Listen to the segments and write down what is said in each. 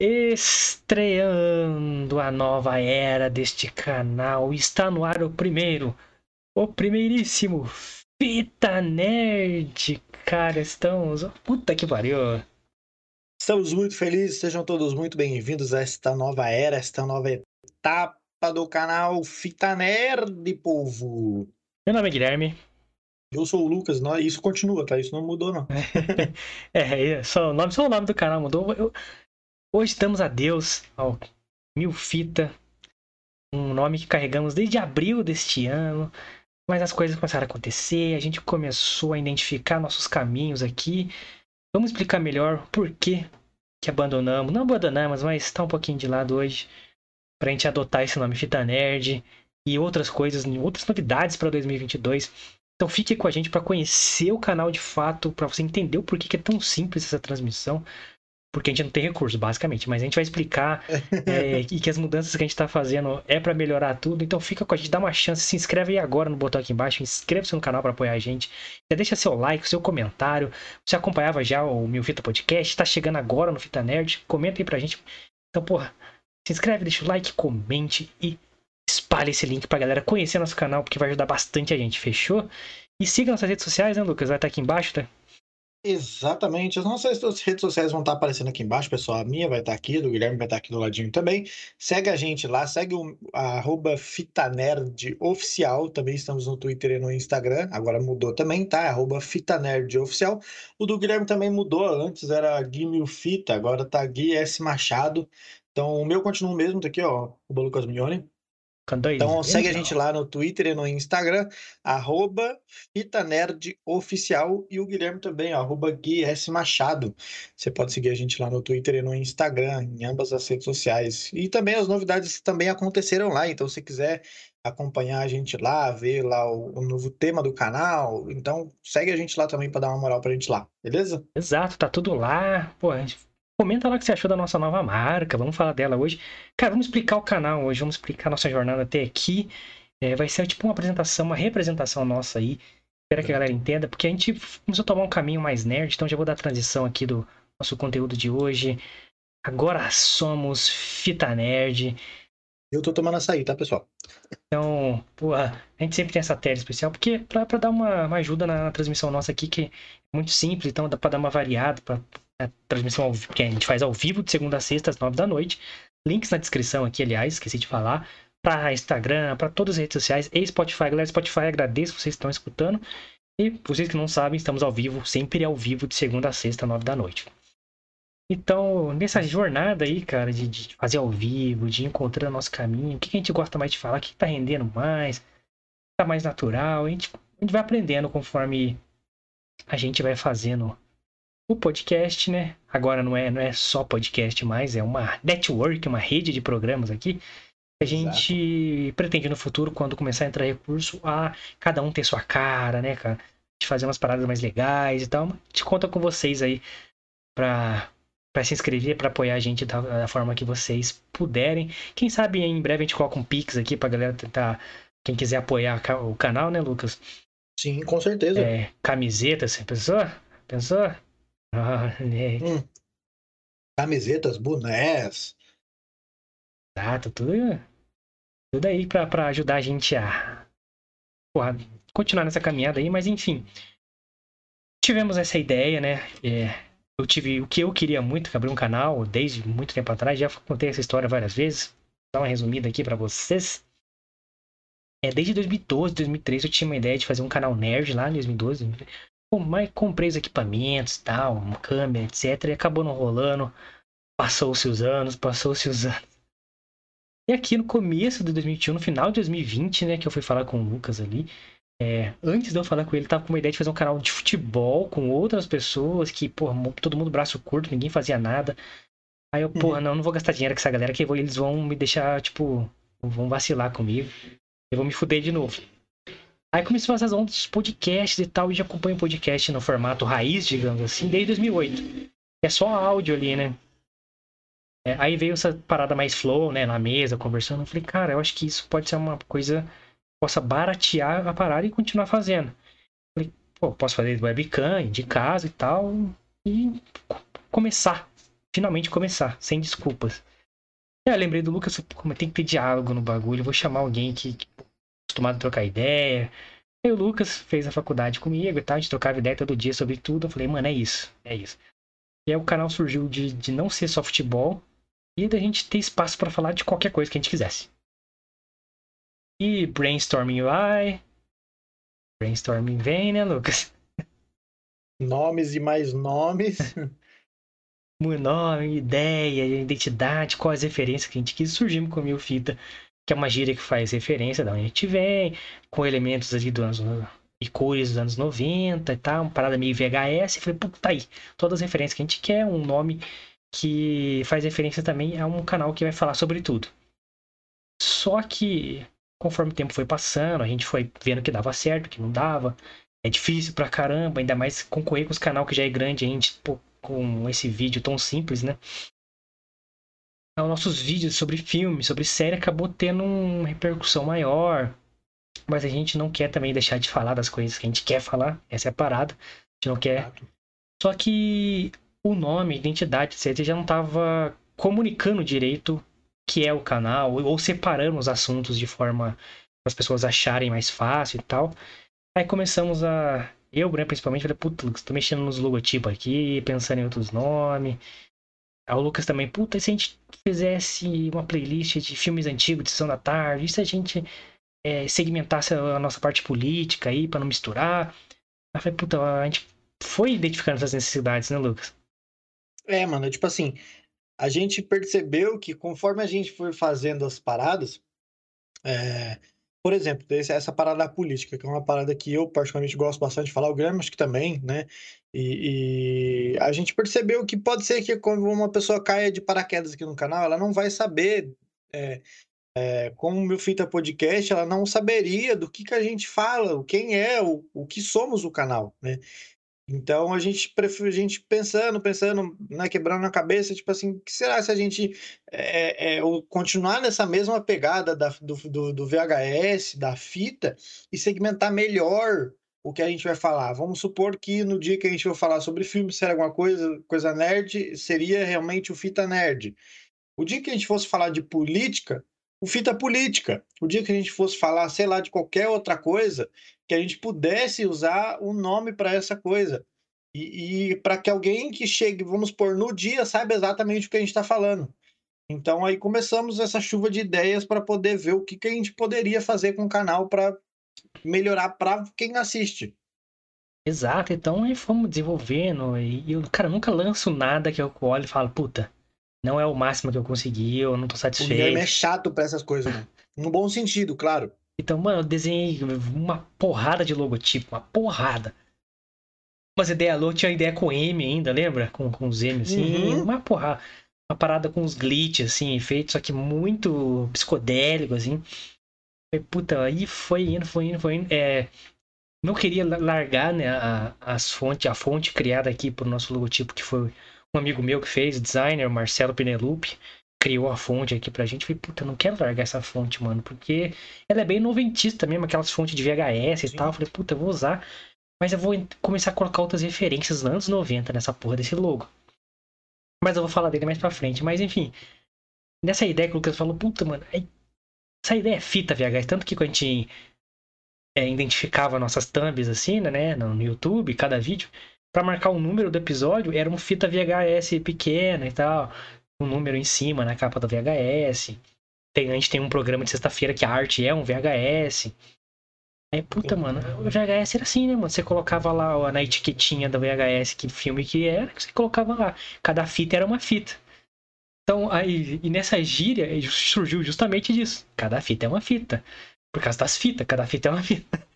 Estreando a nova era deste canal, está no ar o primeiro, o primeiríssimo Fita Nerd. Cara, estamos. Puta que pariu! Estamos muito felizes, sejam todos muito bem-vindos a esta nova era, esta nova etapa do canal Fita Nerd, povo! Meu nome é Guilherme. Eu sou o Lucas, isso continua, tá? Isso não mudou, não. é, só o nome, só o nome do canal mudou. Eu, Hoje damos adeus ao Mil Fita, um nome que carregamos desde abril deste ano, mas as coisas começaram a acontecer, a gente começou a identificar nossos caminhos aqui. Vamos explicar melhor por que, que abandonamos, não abandonamos, mas está um pouquinho de lado hoje, para a gente adotar esse nome Fita Nerd e outras coisas, outras novidades para 2022. Então fique com a gente para conhecer o canal de fato, para você entender o porquê que é tão simples essa transmissão porque a gente não tem recurso, basicamente. Mas a gente vai explicar é, e que as mudanças que a gente está fazendo é para melhorar tudo. Então fica com a gente, dá uma chance, se inscreve aí agora no botão aqui embaixo, inscreva-se no canal para apoiar a gente. Já deixa seu like, seu comentário. Você acompanhava já o meu Fita Podcast, está chegando agora no Fita Nerd, comenta aí pra gente. Então, porra, se inscreve, deixa o like, comente e espalhe esse link pra galera conhecer nosso canal, porque vai ajudar bastante a gente, fechou? E siga nossas redes sociais, né, Lucas? Vai estar aqui embaixo, tá? Exatamente. As nossas redes sociais vão estar aparecendo aqui embaixo, pessoal. A minha vai estar aqui, do Guilherme vai estar aqui do ladinho também. Segue a gente lá, segue o arroba Oficial. Também estamos no Twitter e no Instagram. Agora mudou também, tá? Arroba Oficial. O do Guilherme também mudou. Antes era Gui Mil Fita, agora tá Gui S Machado. Então o meu continua o mesmo, tá aqui, ó. O Lucas Mignoni. Então segue a gente lá no Twitter e no Instagram, arroba FitaNerdOficial e o Guilherme também, arroba Gui S. Machado. Você pode seguir a gente lá no Twitter e no Instagram, em ambas as redes sociais. E também as novidades também aconteceram lá, então se quiser acompanhar a gente lá, ver lá o, o novo tema do canal, então segue a gente lá também para dar uma moral pra gente lá, beleza? Exato, tá tudo lá. Pô, a gente Comenta lá o que você achou da nossa nova marca, vamos falar dela hoje. Cara, vamos explicar o canal hoje, vamos explicar a nossa jornada até aqui. É, vai ser tipo uma apresentação, uma representação nossa aí. Espero que a galera entenda, porque a gente começou a tomar um caminho mais nerd, então já vou dar a transição aqui do nosso conteúdo de hoje. Agora somos Fita Nerd. Eu tô tomando açaí, tá, pessoal? Então, pô, a gente sempre tem essa tela especial, porque pra, pra dar uma, uma ajuda na, na, transmissão nossa aqui, que é muito simples, então dá pra dar uma variada, pra a transmissão que a gente faz ao vivo de segunda a sexta às nove da noite. Links na descrição aqui, aliás, esqueci de falar. Para Instagram, para todas as redes sociais e Spotify. Galera, Spotify, agradeço que vocês estão escutando. E vocês que não sabem, estamos ao vivo, sempre ao vivo, de segunda a sexta, nove da noite. Então, nessa jornada aí, cara, de, de fazer ao vivo, de encontrar nosso caminho, o que a gente gosta mais de falar, o que tá rendendo mais, tá mais natural, a gente, a gente vai aprendendo conforme a gente vai fazendo o podcast, né? Agora não é, não é só podcast mais, é uma network, uma rede de programas aqui. A gente Exato. pretende no futuro, quando começar a entrar recurso, a cada um ter sua cara, né, cara? De fazer umas paradas mais legais e tal. Te conta com vocês aí pra, pra se inscrever, pra apoiar a gente da, da, forma que vocês puderem. Quem sabe em breve a gente coloca um Pix aqui pra galera tentar. Quem quiser apoiar o canal, né, Lucas? Sim, com certeza. É, camiseta, você pensou? Pensou? Ah, né? Hum. Camisetas, bonés. Exato, tudo, tudo aí pra, pra ajudar a gente a porra, continuar nessa caminhada aí, mas enfim. Tivemos essa ideia, né? É, eu tive o que eu queria muito, que abrir um canal desde muito tempo atrás, já contei essa história várias vezes. Vou dar uma resumida aqui para vocês. É, desde 2012, 2013 eu tinha uma ideia de fazer um canal nerd lá em 2012 mas comprei os equipamentos, tal, uma câmera, etc. E acabou não rolando. Passou-se os anos, passou-se os anos. E aqui no começo de 2021, no final de 2020, né, que eu fui falar com o Lucas ali, é, antes de eu falar com ele, tava com uma ideia de fazer um canal de futebol com outras pessoas que, pô, todo mundo braço curto, ninguém fazia nada. Aí eu, porra, uhum. não, não vou gastar dinheiro com essa galera que eles vão me deixar, tipo, vão vacilar comigo. Eu vou me fuder de novo. Aí começou a fazer uns podcasts e tal, e já acompanho o podcast no formato raiz, digamos assim, desde 2008. É só áudio ali, né? É, aí veio essa parada mais flow, né, na mesa, conversando. Eu falei, cara, eu acho que isso pode ser uma coisa que possa baratear a parada e continuar fazendo. Eu falei, pô, posso fazer webcam, de casa e tal, e começar finalmente começar, sem desculpas. É, lembrei do Lucas, como tem que ter diálogo no bagulho, vou chamar alguém que, que acostumado a trocar ideia. Aí o Lucas fez a faculdade comigo e tal, a gente trocava ideia todo dia sobre tudo. Eu falei, mano, é isso, é isso. E aí o canal surgiu de, de não ser só futebol e da gente ter espaço para falar de qualquer coisa que a gente quisesse. E brainstorming vai. Brainstorming vem, né, Lucas? Nomes e mais nomes. nome, ideia, identidade, quais referências que a gente quis. Surgimos com Mil Fita, que é uma gíria que faz referência de onde a gente vem, com elementos ali do anos, e cores dos anos 90 e tal, uma parada meio VHS. E falei, puta, tá aí, todas as referências que a gente quer, um nome que faz referência também a um canal que vai falar sobre tudo. Só que, conforme o tempo foi passando, a gente foi vendo que dava certo, que não dava. É difícil pra caramba, ainda mais concorrer com os canal que já é grande, a gente, pô, com esse vídeo tão simples, né? Então, nossos vídeos sobre filme, sobre série, acabou tendo uma repercussão maior. Mas a gente não quer também deixar de falar das coisas que a gente quer falar. Essa é a parada. A gente não quer. Só que o nome, identidade, etc., já não estava comunicando direito que é o canal, ou separando os assuntos de forma as pessoas acharem mais fácil e tal. Aí começamos a eu, né, principalmente, falei, Lucas, tô mexendo nos logotipos aqui, pensando em outros nomes. Aí o Lucas também, puta, e se a gente fizesse uma playlist de filmes antigos, de Sessão da Tarde, e se a gente é, segmentasse a nossa parte política aí, para não misturar? Eu falei, puta, a gente foi identificando essas necessidades, né, Lucas? É, mano, tipo assim, a gente percebeu que conforme a gente foi fazendo as paradas, é, por exemplo, essa parada da política, que é uma parada que eu particularmente gosto bastante de falar, o Grêmio acho que também, né? E, e, a gente percebeu que pode ser que quando uma pessoa caia de paraquedas aqui no canal, ela não vai saber, é, é, como o meu Fita Podcast, ela não saberia do que, que a gente fala, quem é, o, o que somos o canal, né? Então a gente a gente pensando, pensando, né, quebrando a cabeça, tipo assim, que será se a gente é, é, continuar nessa mesma pegada da, do, do, do, VHS, da fita, e segmentar melhor o que a gente vai falar? Vamos supor que no dia que a gente for falar sobre filme, se era alguma coisa, coisa nerd, seria realmente o fita nerd. O dia que a gente fosse falar de política, o fita política. O dia que a gente fosse falar, sei lá, de qualquer outra coisa, que a gente pudesse usar um nome para essa coisa. E, e para que alguém que chegue, vamos pôr, no dia, saiba exatamente o que a gente está falando. Então aí começamos essa chuva de ideias para poder ver o que, que a gente poderia fazer com o canal para melhorar para quem assiste. Exato, então aí fomos desenvolvendo e eu, cara, nunca lanço nada que eu olho e falo, puta, não é o máximo que eu consegui, eu não tô satisfeito. O Guilherme é chato pra essas coisas, mano. No bom sentido, claro. Então, mano, eu desenhei uma porrada de logotipo, uma porrada. Umas ideias loucas, tinha ideia com M ainda, lembra? Com, com os M, assim, uhum. uma porrada. Uma parada com uns glitches, assim, efeitos, só que muito psicodélico, assim. E, puta, aí foi indo, foi indo, foi indo. É, não queria largar, né, a, as fontes, a fonte criada aqui pro nosso logotipo, que foi um amigo meu que fez, designer, Marcelo Penelope criou a fonte aqui pra gente. Falei, puta, não quero largar essa fonte, mano, porque ela é bem noventista mesmo, aquelas fontes de VHS e tal. Falei, puta, eu vou usar, mas eu vou começar a colocar outras referências dos anos 90 nessa porra desse logo. Mas eu vou falar dele mais pra frente. Mas enfim, nessa ideia que o Lucas falou, puta, mano, essa ideia é fita VHS. Tanto que quando a gente é, identificava nossas thumbs assim, né, no YouTube, cada vídeo, para marcar o número do episódio, era uma fita VHS pequena e tal um número em cima na capa do VHS. Tem, a gente tem um programa de sexta-feira que a arte é um VHS. Aí, puta, mano, o VHS era assim, né, mano? Você colocava lá na etiquetinha do VHS que filme que era, você colocava lá. Cada fita era uma fita. Então, aí, e nessa gíria surgiu justamente disso. Cada fita é uma fita. Por causa das fitas, cada fita é uma fita.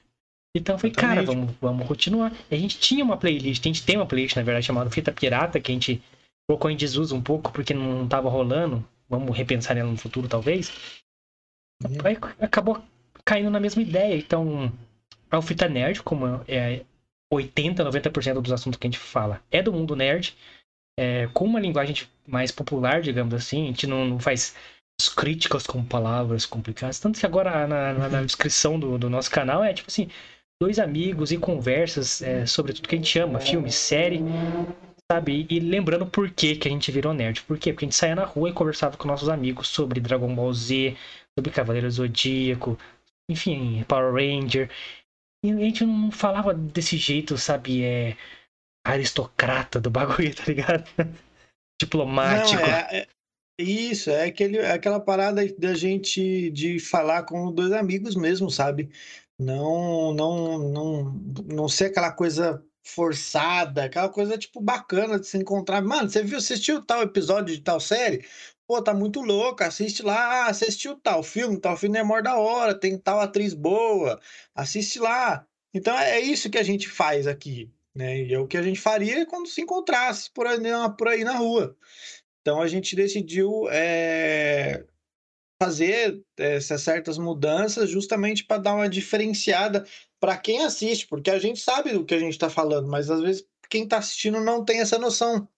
Então foi, cara, vamos, vamos continuar. E a gente tinha uma playlist, a gente tem uma playlist, na verdade, chamada Fita Pirata, que a gente colocou em desuso um pouco porque não estava rolando. Vamos repensar ela no futuro, talvez. Uhum. Aí acabou caindo na mesma ideia. Então, a Fita Nerd, como é 80, 90% dos assuntos que a gente fala, é do mundo nerd. É, com uma linguagem mais popular, digamos assim. A gente não, não faz críticas com palavras complicadas. Tanto que agora na, na, na uhum. descrição do, do, nosso canal é tipo assim: dois amigos e conversas é, sobre tudo que a gente ama, filme, série, sabe? E, e lembrando por que, que a gente virou nerd. Por quê? Porque a gente saía na rua e conversava com nossos amigos sobre Dragon Ball Z, sobre Cavaleiro Zodíaco, enfim, Power Ranger. E a gente não falava desse jeito, sabe? É aristocrata do bagulho, tá ligado? Diplomático. Não, é, é, isso, é, aquele, é aquela parada da gente de falar com dois amigos mesmo, sabe? Não, não, não, não ser aquela coisa forçada, aquela coisa, tipo, bacana de se encontrar. Mano, você viu, assistiu tal episódio de tal série? Pô, tá muito louco, assiste lá, assistiu tal filme, tal filme é maior da hora, tem tal atriz boa, assiste lá. Então é isso que a gente faz aqui, né? E é o que a gente faria quando se encontrasse por aí, por aí na rua. Então a gente decidiu é, fazer essas certas mudanças justamente para dar uma diferenciada para quem assiste, porque a gente sabe do que a gente está falando, mas às vezes quem está assistindo não tem essa noção.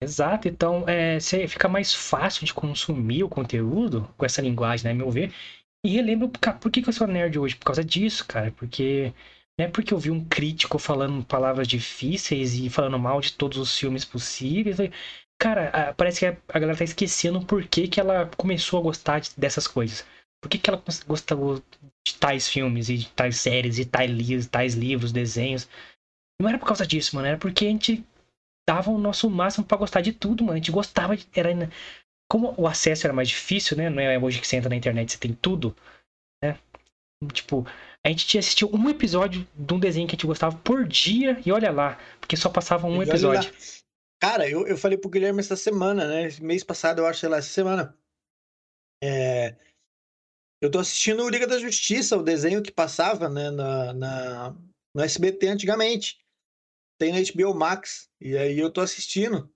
Exato, então é, fica mais fácil de consumir o conteúdo com essa linguagem, né, meu ver. E relembro, por que, que eu sou nerd hoje? Por causa disso, cara, porque não é porque eu vi um crítico falando palavras difíceis e falando mal de todos os filmes possíveis. Cara, parece que a galera tá esquecendo por que, que ela começou a gostar dessas coisas. Por que, que ela gostou de tais filmes e de tais séries e tais, livros, tais livros, desenhos. Não era por causa disso, mano. Era porque a gente dava o nosso máximo para gostar de tudo, mano. A gente gostava de. Era, como o acesso era mais difícil, né? Não é hoje que você entra na internet você tem tudo, né? Tipo, a gente tinha assistido um episódio de um desenho que a gente gostava por dia e olha lá, porque só passava um episódio. Cara, eu, eu falei pro Guilherme essa semana, né? Mês passado, eu acho, sei lá, essa semana. É... Eu tô assistindo o Liga da Justiça, o desenho que passava, né, na, na, no SBT antigamente. Tem na HBO Max. E aí eu tô assistindo.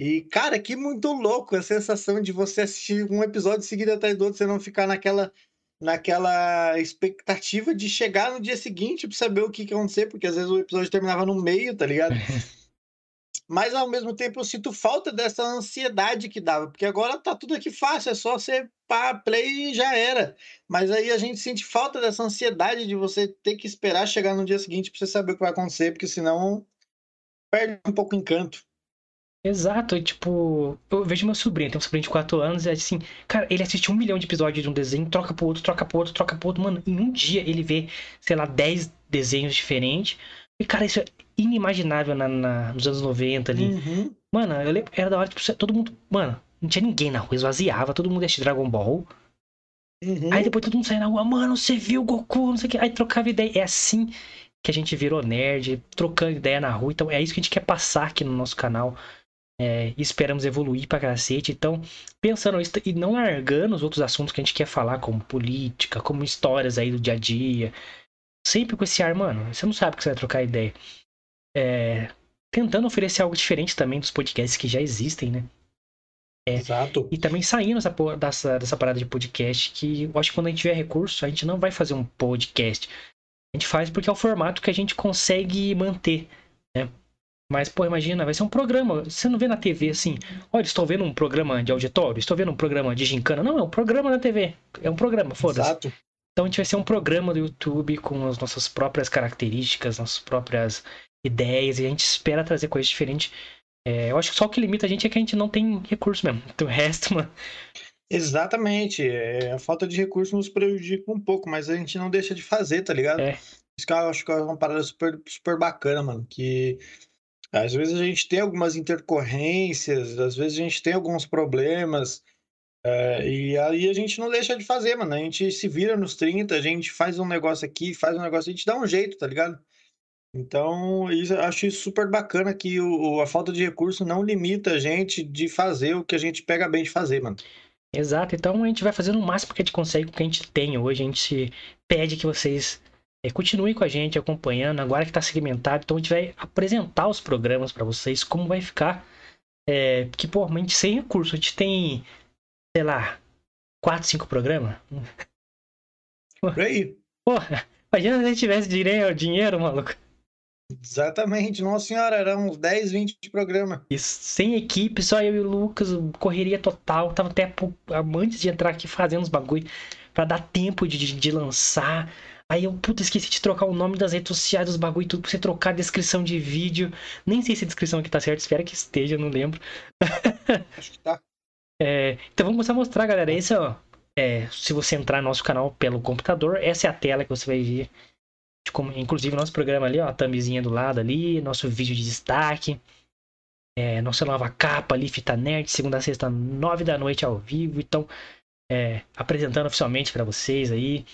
E, cara, que muito louco a sensação de você assistir um episódio seguido atrás do outro, você não ficar naquela naquela expectativa de chegar no dia seguinte pra saber o que, que ia acontecer, porque às vezes o episódio terminava no meio, tá ligado? mas ao mesmo tempo eu sinto falta dessa ansiedade que dava, porque agora tá tudo aqui fácil, é só você pá, play e já era. Mas aí a gente sente falta dessa ansiedade de você ter que esperar chegar no dia seguinte para você saber o que vai acontecer, porque senão perde um pouco o encanto. Exato, e, tipo, eu vejo meu sobrinho, tem um sobrinho de 4 anos, e assim, cara, ele assiste um milhão de episódios de um desenho, troca pro outro, troca pro outro, troca pro outro, mano, em um dia ele vê, sei lá, 10 desenhos diferentes, e, cara, isso é inimaginável na, na nos anos 90 ali. Uhum. Mano, eu lembro, era da hora, tipo, todo mundo. Mano, não tinha ninguém na rua, esvaziava, todo mundo assistia Dragon Ball. Uhum. Aí depois todo mundo saía na rua, mano, você viu o Goku, não sei o que. Aí trocava ideia. É assim que a gente virou nerd, trocando ideia na rua. Então é isso que a gente quer passar aqui no nosso canal. É, esperamos evoluir pra cacete. Então, pensando isso e não largando os outros assuntos que a gente quer falar, como política, como histórias aí do dia a dia, sempre com esse ar, mano, você não sabe que você vai trocar ideia. É, tentando oferecer algo diferente também dos podcasts que já existem, né? É, Exato. E também saindo dessa, dessa, dessa parada de podcast, que eu acho que quando a gente tiver recurso, a gente não vai fazer um podcast. A gente faz porque é o formato que a gente consegue manter, né? Mas, pô, imagina, vai ser um programa. Você não vê na TV assim, olha, estou vendo um programa de auditório, estou vendo um programa de gincana. Não, é um programa na TV. É um programa, foda-se. Exato. Então a gente vai ser um programa do YouTube com as nossas próprias características, nossas próprias ideias, e a gente espera trazer coisas diferentes. É, eu acho que só o que limita a gente é que a gente não tem recurso mesmo. Então, o resto, mano. Exatamente. É, a falta de recurso nos prejudica um pouco, mas a gente não deixa de fazer, tá ligado? É. Isso que eu acho que é uma parada super, super bacana, mano. Que às vezes a gente tem algumas intercorrências, às vezes a gente tem alguns problemas. É, e aí a gente não deixa de fazer, mano. A gente se vira nos 30, a gente faz um negócio aqui, faz um negócio, a gente dá um jeito, tá ligado? Então, isso, acho isso super bacana que o, a falta de recurso não limita a gente de fazer o que a gente pega bem de fazer, mano. Exato, então a gente vai fazendo o máximo que a gente consegue com o que a gente tem hoje. A gente pede que vocês é, continuem com a gente acompanhando, agora que está segmentado. Então a gente vai apresentar os programas para vocês, como vai ficar. É, que, pô, a gente sem recurso, a gente tem sei lá, quatro, cinco programas. Por aí. Porra, imagina se a gente tivesse dinheiro, dinheiro, maluco. Exatamente, nossa senhora, eram uns 10, 20 programas. Isso, sem equipe, só eu e o Lucas, correria total. Tava até antes de entrar aqui fazendo os bagulho para dar tempo de, de, lançar. Aí eu, puta, esqueci de trocar o nome das redes sociais, dos bagulho e tudo, pra você trocar a descrição de vídeo. Nem sei se a descrição aqui tá certa, espero que esteja, não lembro. Acho que tá. É, então vamos começar a mostrar, galera. Esse, ó, é, se você entrar no nosso canal pelo computador, essa é a tela que você vai ver. Como- inclusive nosso programa ali, ó, a thumbzinha do lado ali, nosso vídeo de destaque. É, nossa nova capa ali, Fita Nerd, segunda a sexta, nove da noite ao vivo. Então, é, apresentando oficialmente pra vocês aí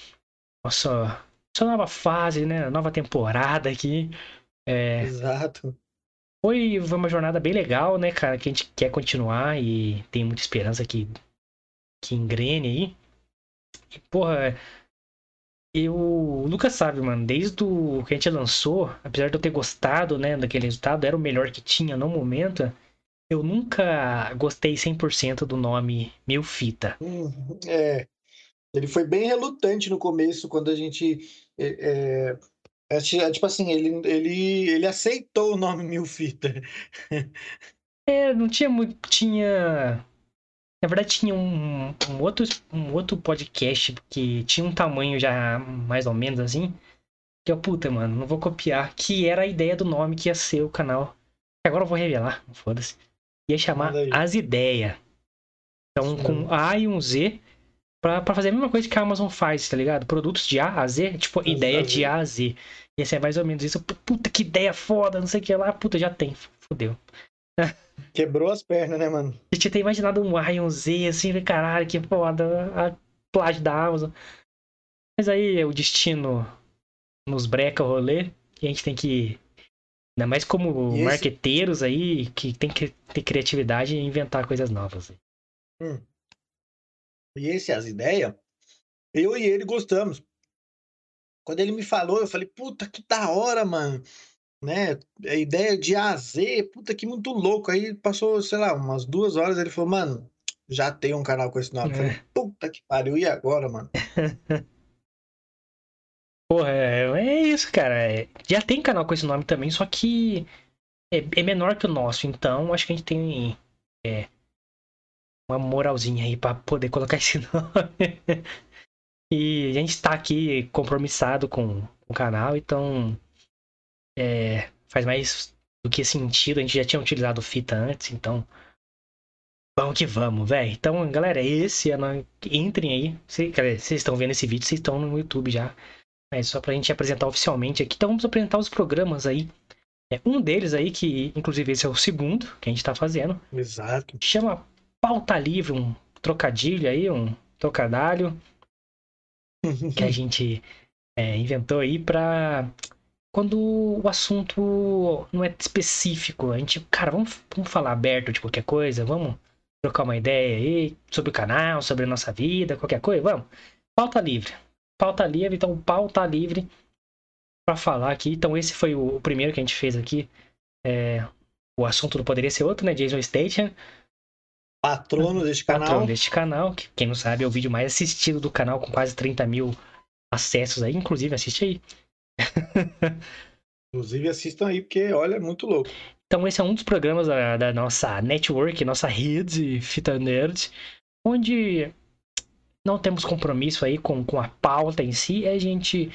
nossa, nossa nova fase, né? Nova temporada aqui. É, Exato. foi uma jornada bem legal, né, cara? Que a gente quer continuar e tem muita esperança que, que engrene aí. E, porra, eu. O Lucas sabe, mano, desde o que a gente lançou, apesar de eu ter gostado, né, daquele resultado, era o melhor que tinha no momento. Eu nunca gostei 100% do nome Mil Fita. Hum, É, ele foi bem relutante no começo, quando a gente. É, é, é, tipo assim, ele, ele, ele aceitou o nome Mil Fita. É, não tinha muito. Tinha. Na verdade, tinha um, um, outro, um outro podcast que tinha um tamanho já mais ou menos assim. Que eu, puta, mano, não vou copiar. Que era a ideia do nome que ia ser o canal. Agora eu vou revelar, foda-se. Ia chamar. As Ideias. Então, com A e um Z. Pra, pra fazer a mesma coisa que a Amazon faz, tá ligado? Produtos de A a Z, tipo, As ideia de. A a Z. E esse é mais ou menos isso. Puta, que ideia foda, não sei o que lá. Puta, já tem. Fudeu. Quebrou as pernas, né, mano? A gente tem imaginado um e um Z, assim, caralho, que foda, a plágio da Amazon. Mas aí o destino nos breca o rolê, e a gente tem que, ainda mais como esse- marqueteiros aí, que tem que ter criatividade e inventar coisas novas. E esse, as ideias, eu e ele gostamos. Quando ele me falou, eu falei, puta, que da hora, mano. Né? A ideia de A a Z, puta, que muito louco. Aí passou, sei lá, umas duas horas, ele falou, mano, já tem um canal com esse nome. Eu É. falei, puta que pariu, e agora, mano? Porra, é, é isso, cara. é- já tem canal com esse nome também, só que é, é menor que o nosso, então acho que a gente tem é, uma moralzinha aí pra poder colocar esse nome. e a gente tá aqui compromissado com o canal, então é, faz mais do que sentido. A gente já tinha utilizado fita antes, então vamos que vamos, velho. Então, galera, esse é no... entrem aí. Vocês estão vendo esse vídeo, vocês estão no YouTube já. É só pra gente apresentar oficialmente aqui. Então vamos apresentar os programas aí. É, um deles aí, que inclusive esse é o segundo que a gente tá fazendo, Exato. chama Pauta Livre, um trocadilho aí, um trocadalho que a gente é, inventou aí pra quando o assunto não é específico. A gente, cara, vamos, vamos falar aberto de qualquer coisa, vamos trocar uma ideia aí sobre o canal, sobre a nossa vida, qualquer coisa, vamos. Pauta livre. Pauta livre, então pauta livre pra falar aqui. Então esse foi o, o primeiro que a gente fez aqui. É, o assunto não poderia ser outro, né? Jason Statham, Patrono deste canal. deste canal, que quem não sabe é o vídeo mais assistido do canal, com quase 30 mil acessos aí. Inclusive, assiste aí. Inclusive, assistam aí, porque, olha, é muito louco. Então, esse é um dos programas da, da nossa network, nossa rede Fita Nerd, onde não temos compromisso aí com, com a pauta em si, a gente.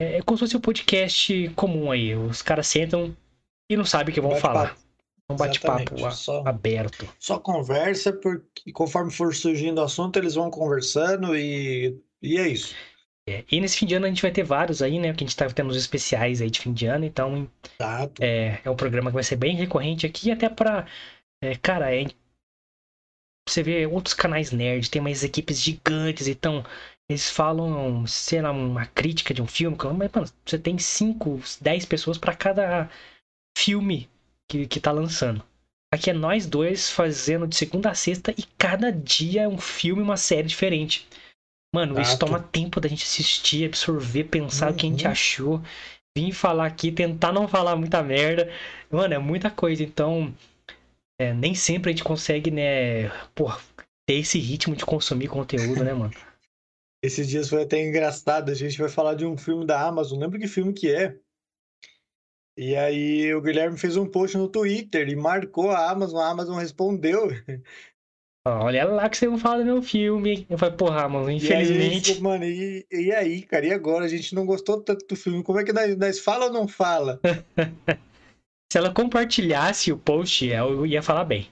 É, é como se fosse um podcast comum aí. Os caras sentam e não sabem o que vão falar. Um bate-papo aberto. só conversa, porque conforme for surgindo o assunto, eles vão conversando e, e é isso. É, e nesse fim de ano a gente vai ter vários aí, né? Que a gente tá tendo os especiais aí de fim de ano, então Exato. É, é um programa que vai ser bem recorrente aqui, até pra. é, cara, é, você vê outros canais nerd, tem umas equipes gigantes, então eles falam, sei lá, uma crítica de um filme, mas, mano, você tem 5, 10 pessoas pra cada filme que, que tá lançando. Aqui é nós dois fazendo de segunda a sexta e cada dia é um filme, uma série diferente. Mano, isso toma tempo da gente assistir, absorver, pensar o que a gente Uhum. achou. Vim falar aqui, tentar não falar muita merda. Mano, é muita coisa, então. é, nem sempre a gente consegue, né, pô, ter esse ritmo de consumir conteúdo, né, mano? Esses dias foi até engraçado. A gente vai falar de um filme da Amazon. Lembra que filme que é? E aí o Guilherme fez um post no Twitter e marcou a Amazon. A Amazon respondeu. Olha lá que você não fala do meu filme. Eu falei, porra, mano, E aí, infelizmente. mano, e, e aí, cara, e agora? A gente não gostou tanto do filme. Como é que nós, nós fala ou não fala? Se ela compartilhasse o post, eu ia falar bem.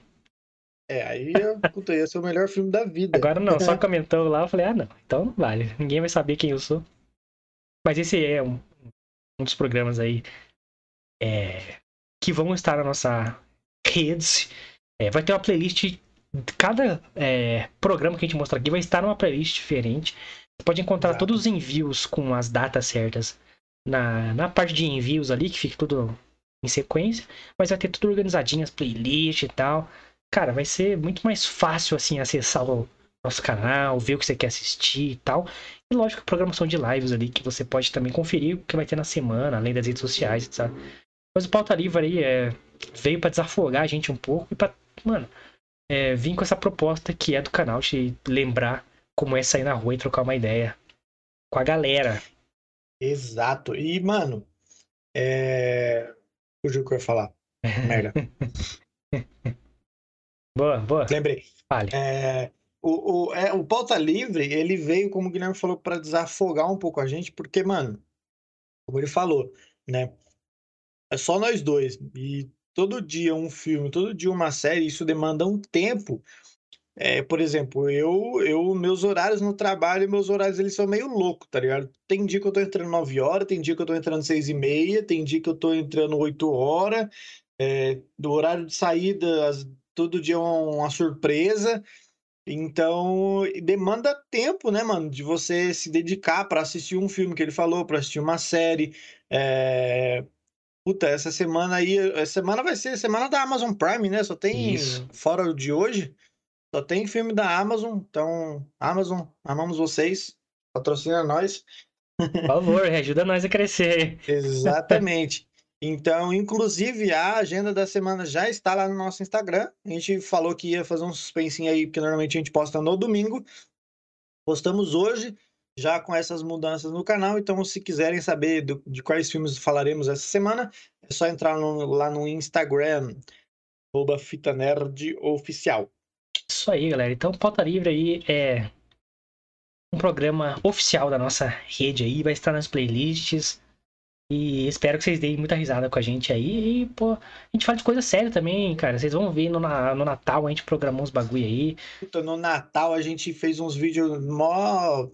É, aí, eu- puta, ia ser o melhor filme da vida. Agora não, só comentou lá, eu falei, ah, não, então não vale. Ninguém vai saber quem eu sou. Mas esse é um, um dos programas aí é, que vão estar na nossa rede. É, vai ter uma playlist. Cada é, programa que a gente mostra aqui vai estar numa playlist diferente. Você pode encontrar Exato. todos os envios com as datas certas na, na parte de envios ali, que fica tudo em sequência. Mas vai ter tudo organizadinho, as playlists e tal. Cara, vai ser muito mais fácil assim acessar o nosso canal, ver o que você quer assistir e tal. E lógico, programação de lives ali que você pode também conferir o que vai ter na semana, além das redes sociais, etc. Mas o Pauta Livre aí é, veio pra desafogar a gente um pouco e pra, mano, é, vir com essa proposta que é do canal, te lembrar como é sair na rua e trocar uma ideia com a galera. Exato. E, mano, é. Fugiu o que eu ia falar. Merda. Boa, boa. Lembrei. Fale. É, o, o, é, o Pauta Livre, ele veio, como o Guilherme falou, para desafogar um pouco a gente, porque, mano, como ele falou, né? É só nós dois. E todo dia um filme, todo dia uma série, isso demanda um tempo. É, por exemplo, eu, eu, meus horários no trabalho, meus horários eles são meio loucos, tá ligado? Tem dia que eu tô entrando 9 horas, tem dia que eu tô entrando 6 e meia, tem dia que eu tô entrando 8 horas, é, do horário de saída, as- todo dia é uma surpresa. Então, demanda tempo, né, mano, de você se dedicar para assistir um filme que ele falou, para assistir uma série. É... Puta, essa semana aí, essa semana vai ser semana da Amazon Prime, né? Só tem, Isso. fora de hoje, só tem filme da Amazon. Então, Amazon, amamos vocês, patrocina nós. Por favor, ajuda nós a crescer. Exatamente. Então, inclusive, a agenda da semana já está lá no nosso Instagram. A gente falou que ia fazer um suspensinho aí, porque normalmente a gente posta no domingo. Postamos hoje, já com essas mudanças no canal. Então, se quiserem saber do- de quais filmes falaremos essa semana, é só entrar no- lá no Instagram, arroba Fita Nerd Oficial. Isso aí, galera. Então, Pauta Livre aí é um programa oficial da nossa rede aí, vai estar nas playlists. E espero que vocês deem muita risada com a gente aí. E, pô, a gente fala de coisa séria também, cara. Vocês vão ver no, no Natal a gente programou uns bagulho aí. Puta, no Natal a gente fez uns vídeos mó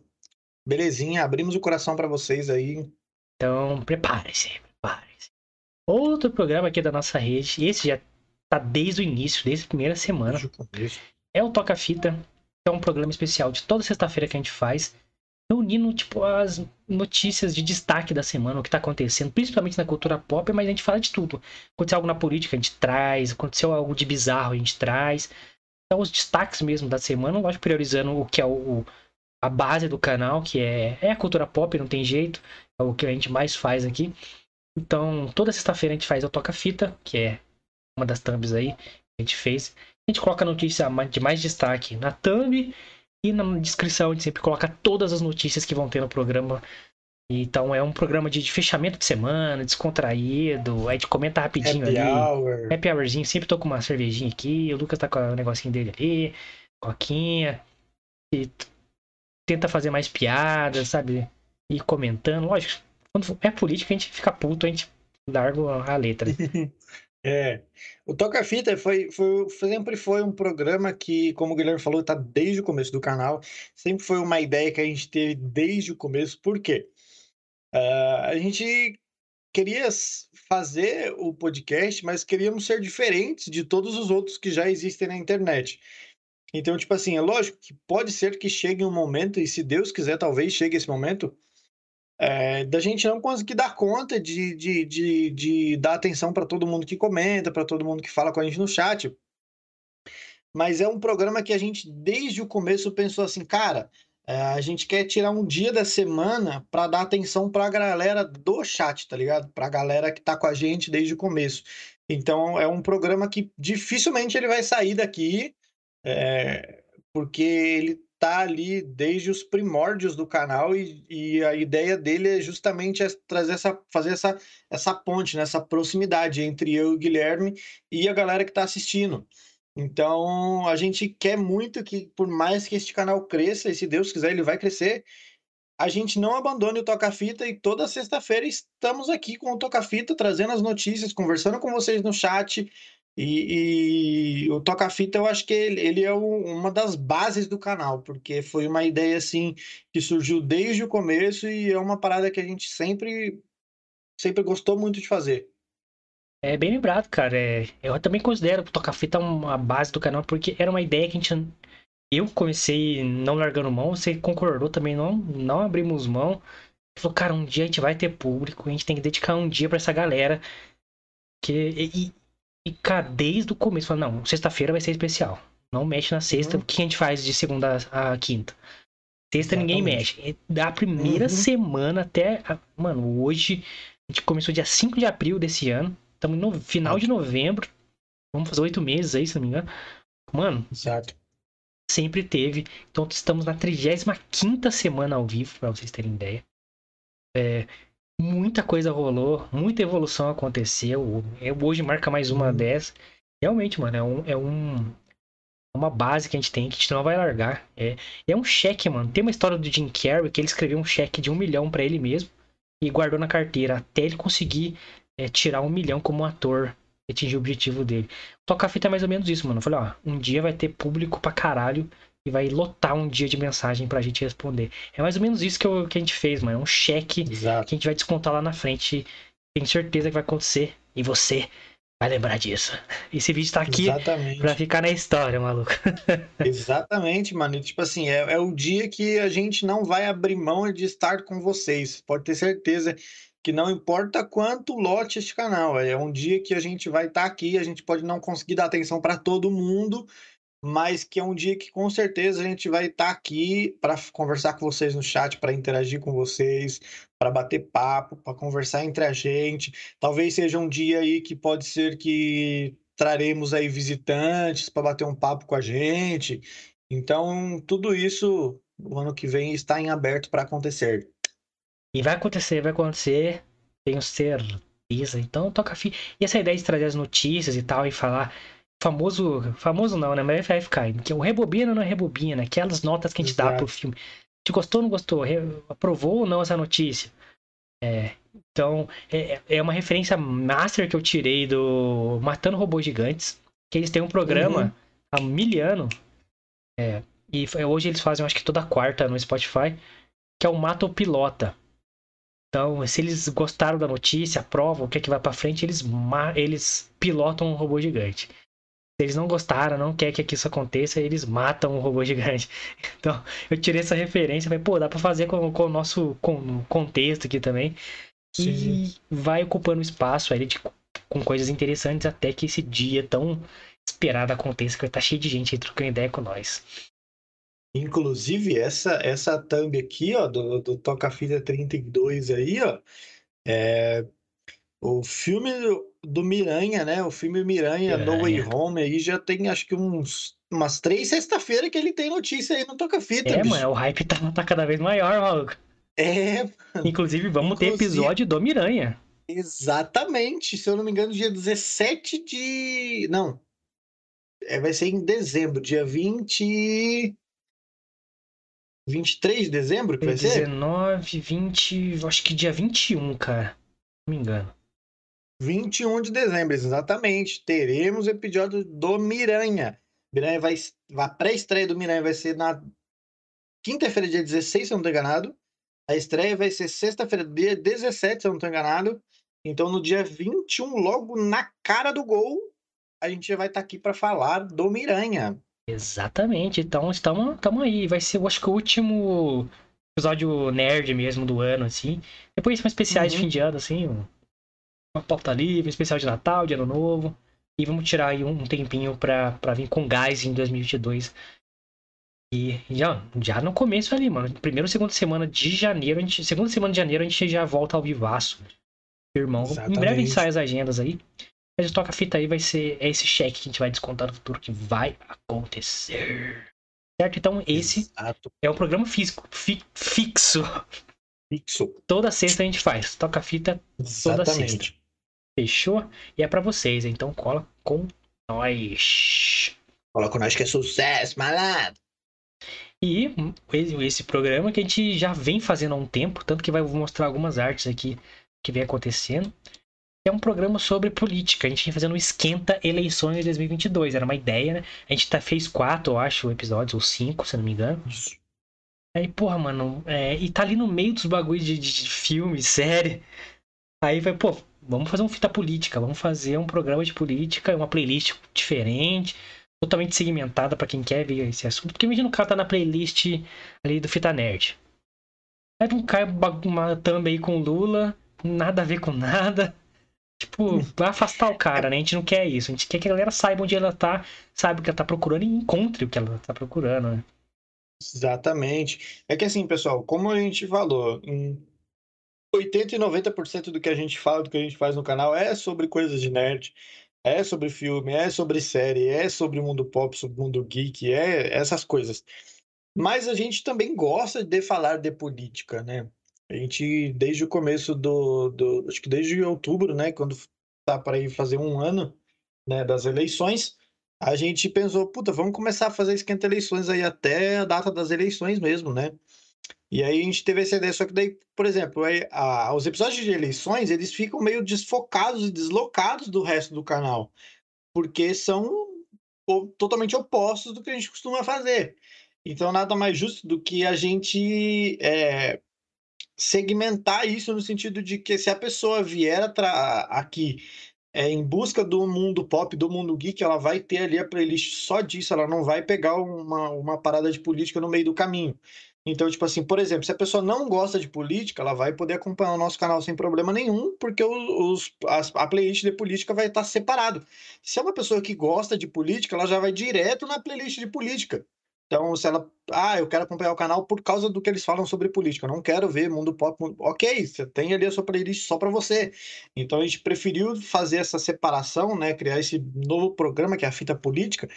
belezinha, abrimos o coração para vocês aí. Então, prepare-se, prepare-se. Outro programa aqui da nossa rede, esse já tá desde o início, desde a primeira semana. É o Toca Fita, que é um programa especial de toda sexta-feira que a gente faz, reunindo tipo as notícias de destaque da semana, o que tá acontecendo, principalmente na cultura pop, mas a gente fala de tudo. Aconteceu algo na política, a gente traz, aconteceu algo de bizarro, a gente traz. Então os destaques mesmo da semana, lógico, priorizando o que é o, a base do canal, que é, é a cultura pop, não tem jeito, é o que a gente mais faz aqui. Então, toda sexta-feira a gente faz o Toca Fita, que é uma das thumbs aí que a gente fez. A gente coloca a notícia de mais destaque na thumb e na descrição a gente sempre coloca todas as notícias que vão ter no programa. Então é um programa de, de fechamento de semana, descontraído, aí a gente comenta rapidinho Happy ali. Hour. Happy hourzinho, sempre tô com uma cervejinha aqui, o Lucas tá com o negocinho dele ali, coquinha, e tenta fazer mais piadas, sabe? E comentando, lógico, quando é política a gente fica puto, a gente larga a letra. É. O Toca Fita foi, foi, sempre foi um programa que, como o Guilherme falou, está desde o começo do canal. Sempre foi uma ideia que a gente teve desde o começo. Por quê? Ah, a gente queria fazer o podcast, mas queríamos ser diferentes de todos os outros que já existem na internet. Então, tipo assim, é lógico que pode ser que chegue um momento, e se Deus quiser, talvez chegue esse momento, é, da gente não conseguir dar conta de, de, de, de dar atenção para todo mundo que comenta, para todo mundo que fala com a gente no chat. Mas é um programa que a gente, desde o começo, pensou assim, cara, é, a gente quer tirar um dia da semana para dar atenção para a galera do chat, tá ligado? Para a galera que tá com a gente desde o começo. Então é um programa que dificilmente ele vai sair daqui, é, porque ele tá ali desde os primórdios do canal e, e a ideia dele é justamente trazer essa, fazer essa, essa ponte, né, essa proximidade entre eu e o Guilherme e a galera que está assistindo. Então, a gente quer muito que, por mais que este canal cresça, e se Deus quiser, ele vai crescer, a gente não abandone o Toca-Fita e toda sexta-feira estamos aqui com o Toca-Fita, trazendo as notícias, conversando com vocês no chat. E, e o Toca-Fita, eu acho que ele, ele é o, uma das bases do canal, porque foi uma ideia assim que surgiu desde o começo e é uma parada que a gente sempre, sempre gostou muito de fazer. É bem lembrado, cara. É, eu também considero o Toca-Fita uma base do canal, porque era uma ideia que a gente. Eu comecei não largando mão, você concordou também, não, não abrimos mão. Falou, cara, um dia a gente vai ter público, a gente tem que dedicar um dia para essa galera. Que, e, e, cara, desde o começo, falou, não, sexta-feira vai ser especial. Não mexe na sexta, uhum. o que a gente faz de segunda a quinta? Sexta Exatamente. ninguém mexe. Da primeira uhum. semana até. Mano, hoje a gente começou dia 5 de abril desse ano. Estamos no final de novembro. Vamos fazer oito meses aí, se não me engano. Mano. Exato. Sempre teve. Então estamos na 35 semana ao vivo, para vocês terem ideia. É, muita coisa rolou, muita evolução aconteceu. Eu, hoje marca mais uma hum. dessas. Realmente, mano, é um, é um uma base que a gente tem que a gente não vai largar. É, é um cheque, mano. Tem uma história do Jim Carrey que ele escreveu um cheque de um milhão para ele mesmo e guardou na carteira até ele conseguir é, tirar um milhão como ator e atingir o objetivo dele. Tocar fita é mais ou menos isso, mano. Eu falei, ó, um dia vai ter público pra caralho e vai lotar um dia de mensagem pra gente responder. É mais ou menos isso que, eu, que a gente fez, mano. É um cheque Exato. que a gente vai descontar lá na frente. Tenho certeza que vai acontecer. E você vai lembrar disso. Esse vídeo tá aqui Exatamente. pra ficar na história, maluco. Exatamente, mano. tipo assim, é, é o dia que a gente não vai abrir mão de estar com vocês. Pode ter certeza que não importa quanto lote este canal, é um dia que a gente vai estar tá aqui, a gente pode não conseguir dar atenção para todo mundo, mas que é um dia que com certeza a gente vai estar tá aqui para conversar com vocês no chat, para interagir com vocês, para bater papo, para conversar entre a gente. Talvez seja um dia aí que pode ser que traremos aí visitantes para bater um papo com a gente. Então, tudo isso o ano que vem está em aberto para acontecer. E vai acontecer, vai acontecer, tenho certeza. Então toca fi. E essa ideia de trazer as notícias e tal e falar famoso, famoso não, né? Mas vai ficar, que o rebobina não é rebobina, aquelas notas que a gente Exato. dá pro filme. Te gostou ou não gostou? Aprovou ou não essa notícia? É, então, é, é uma referência master que eu tirei do Matando Robôs Gigantes, que eles têm um programa uhum. há mil anos. É, e hoje eles fazem, acho que toda quarta no Spotify, que é o Mato Pilota. Então, se eles gostaram da notícia, aprovam o que é que vai para frente, eles, eles pilotam um robô gigante. Eles não gostaram, não quer que isso aconteça, eles matam um robô gigante. Então, eu tirei essa referência, falei, pô, dá pra fazer com, com o nosso com, contexto aqui também. Sim. E vai ocupando espaço aí de, com coisas interessantes até que esse dia tão esperado aconteça, que vai estar tá cheio de gente aí trocando ideia com nós. Inclusive, essa, essa thumb aqui, ó, do, do Toca Fita 32 aí, ó, é o filme do Miranha, né? O filme Miranha, No Way Home aí já tem acho que uns umas três sexta-feira que ele tem notícia aí no Toca Fita, É, bicho. mano, o hype tá, tá cada vez maior, maluco. É. Inclusive, vamos Inclusive, ter episódio do Miranha. Exatamente, se eu não me engano, dia 17 de. Não. É, vai ser em dezembro, dia 20. 23 de dezembro que vai 19, ser? 19, 20, acho que dia 21, cara. Não me engano. 21 de dezembro, exatamente. Teremos o episódio do Miranha. Miranha vai. A pré-estreia do Miranha vai ser na quinta-feira, dia 16, se eu não estou enganado. A estreia vai ser sexta-feira, dia 17, se eu não estou enganado. Então, no dia 21, logo na cara do gol, a gente já vai estar tá aqui para falar do Miranha. Exatamente. Então estamos aí. Vai ser, eu acho que o último episódio nerd mesmo do ano, assim. Depois são especiais uhum. de fim de ano, assim. Uma pauta livre, especial de Natal, de Ano Novo. E vamos tirar aí um tempinho pra, pra vir com gás em 2022. E já, já no começo ali, mano. Primeira ou segunda semana de janeiro, a gente, segunda semana de janeiro a gente já volta ao vivaço. Irmão, Exatamente. em breve a gente sai as agendas aí. Mas o toca-fita aí vai ser é esse cheque que a gente vai descontar no futuro que vai acontecer. Certo? Então, esse Exato. é um programa físico, fi, fixo. Fixo. Toda sexta a gente faz. Toca-fita toda sexta. Fechou? E é para vocês, então cola com nós. Coloca nós que é sucesso, malandro. E esse programa que a gente já vem fazendo há um tempo, tanto que vai mostrar algumas artes aqui que vem acontecendo. É um programa sobre política. A gente ia fazendo um esquenta eleições de 2022. Era uma ideia, né? A gente tá, fez quatro, eu acho, episódios, ou cinco, se não me engano. Isso. Aí, porra, mano, é, e tá ali no meio dos bagulhos de, de, de filme, série. Aí vai, pô, vamos fazer um fita política, vamos fazer um programa de política, uma playlist diferente, totalmente segmentada para quem quer ver esse assunto. Porque imagina o cara tá na playlist ali do Fita Nerd. Aí não cai uma thumb aí com Lula, nada a ver com nada. Tipo, vai afastar o cara, né? A gente não quer isso. A gente quer que a galera saiba onde ela tá, saiba o que ela tá procurando e encontre o que ela tá procurando, né? Exatamente. É que assim, pessoal, como a gente falou, 80 e 90% do que a gente fala, do que a gente faz no canal é sobre coisas de nerd, é sobre filme, é sobre série, é sobre mundo pop, sobre mundo geek, é essas coisas. Mas a gente também gosta de falar de política, né? A gente, desde o começo do, do acho que desde outubro, né, quando tá para ir fazer um ano, né, das eleições, a gente pensou, puta, vamos começar a fazer esquenta eleições aí até a data das eleições mesmo, né? E aí a gente teve essa ideia, só que daí, por exemplo, aí, a, os episódios de eleições, eles ficam meio desfocados e deslocados do resto do canal, porque são totalmente opostos do que a gente costuma fazer. Então, nada mais justo do que a gente é, segmentar isso no sentido de que se a pessoa vier aqui é, em busca do mundo pop, do mundo geek, ela vai ter ali a playlist só disso, ela não vai pegar uma, uma parada de política no meio do caminho. Então, tipo assim, por exemplo, se a pessoa não gosta de política, ela vai poder acompanhar o nosso canal sem problema nenhum, porque os, as, a playlist de política vai estar separado. Se é uma pessoa que gosta de política, ela já vai direto na playlist de política. Então, se ela. Ah, eu quero acompanhar o canal por causa do que eles falam sobre política. Eu não quero ver mundo pop. Ok, você tem ali a sua playlist só para você. Então, a gente preferiu fazer essa separação, né? Criar esse novo programa que é a fita política,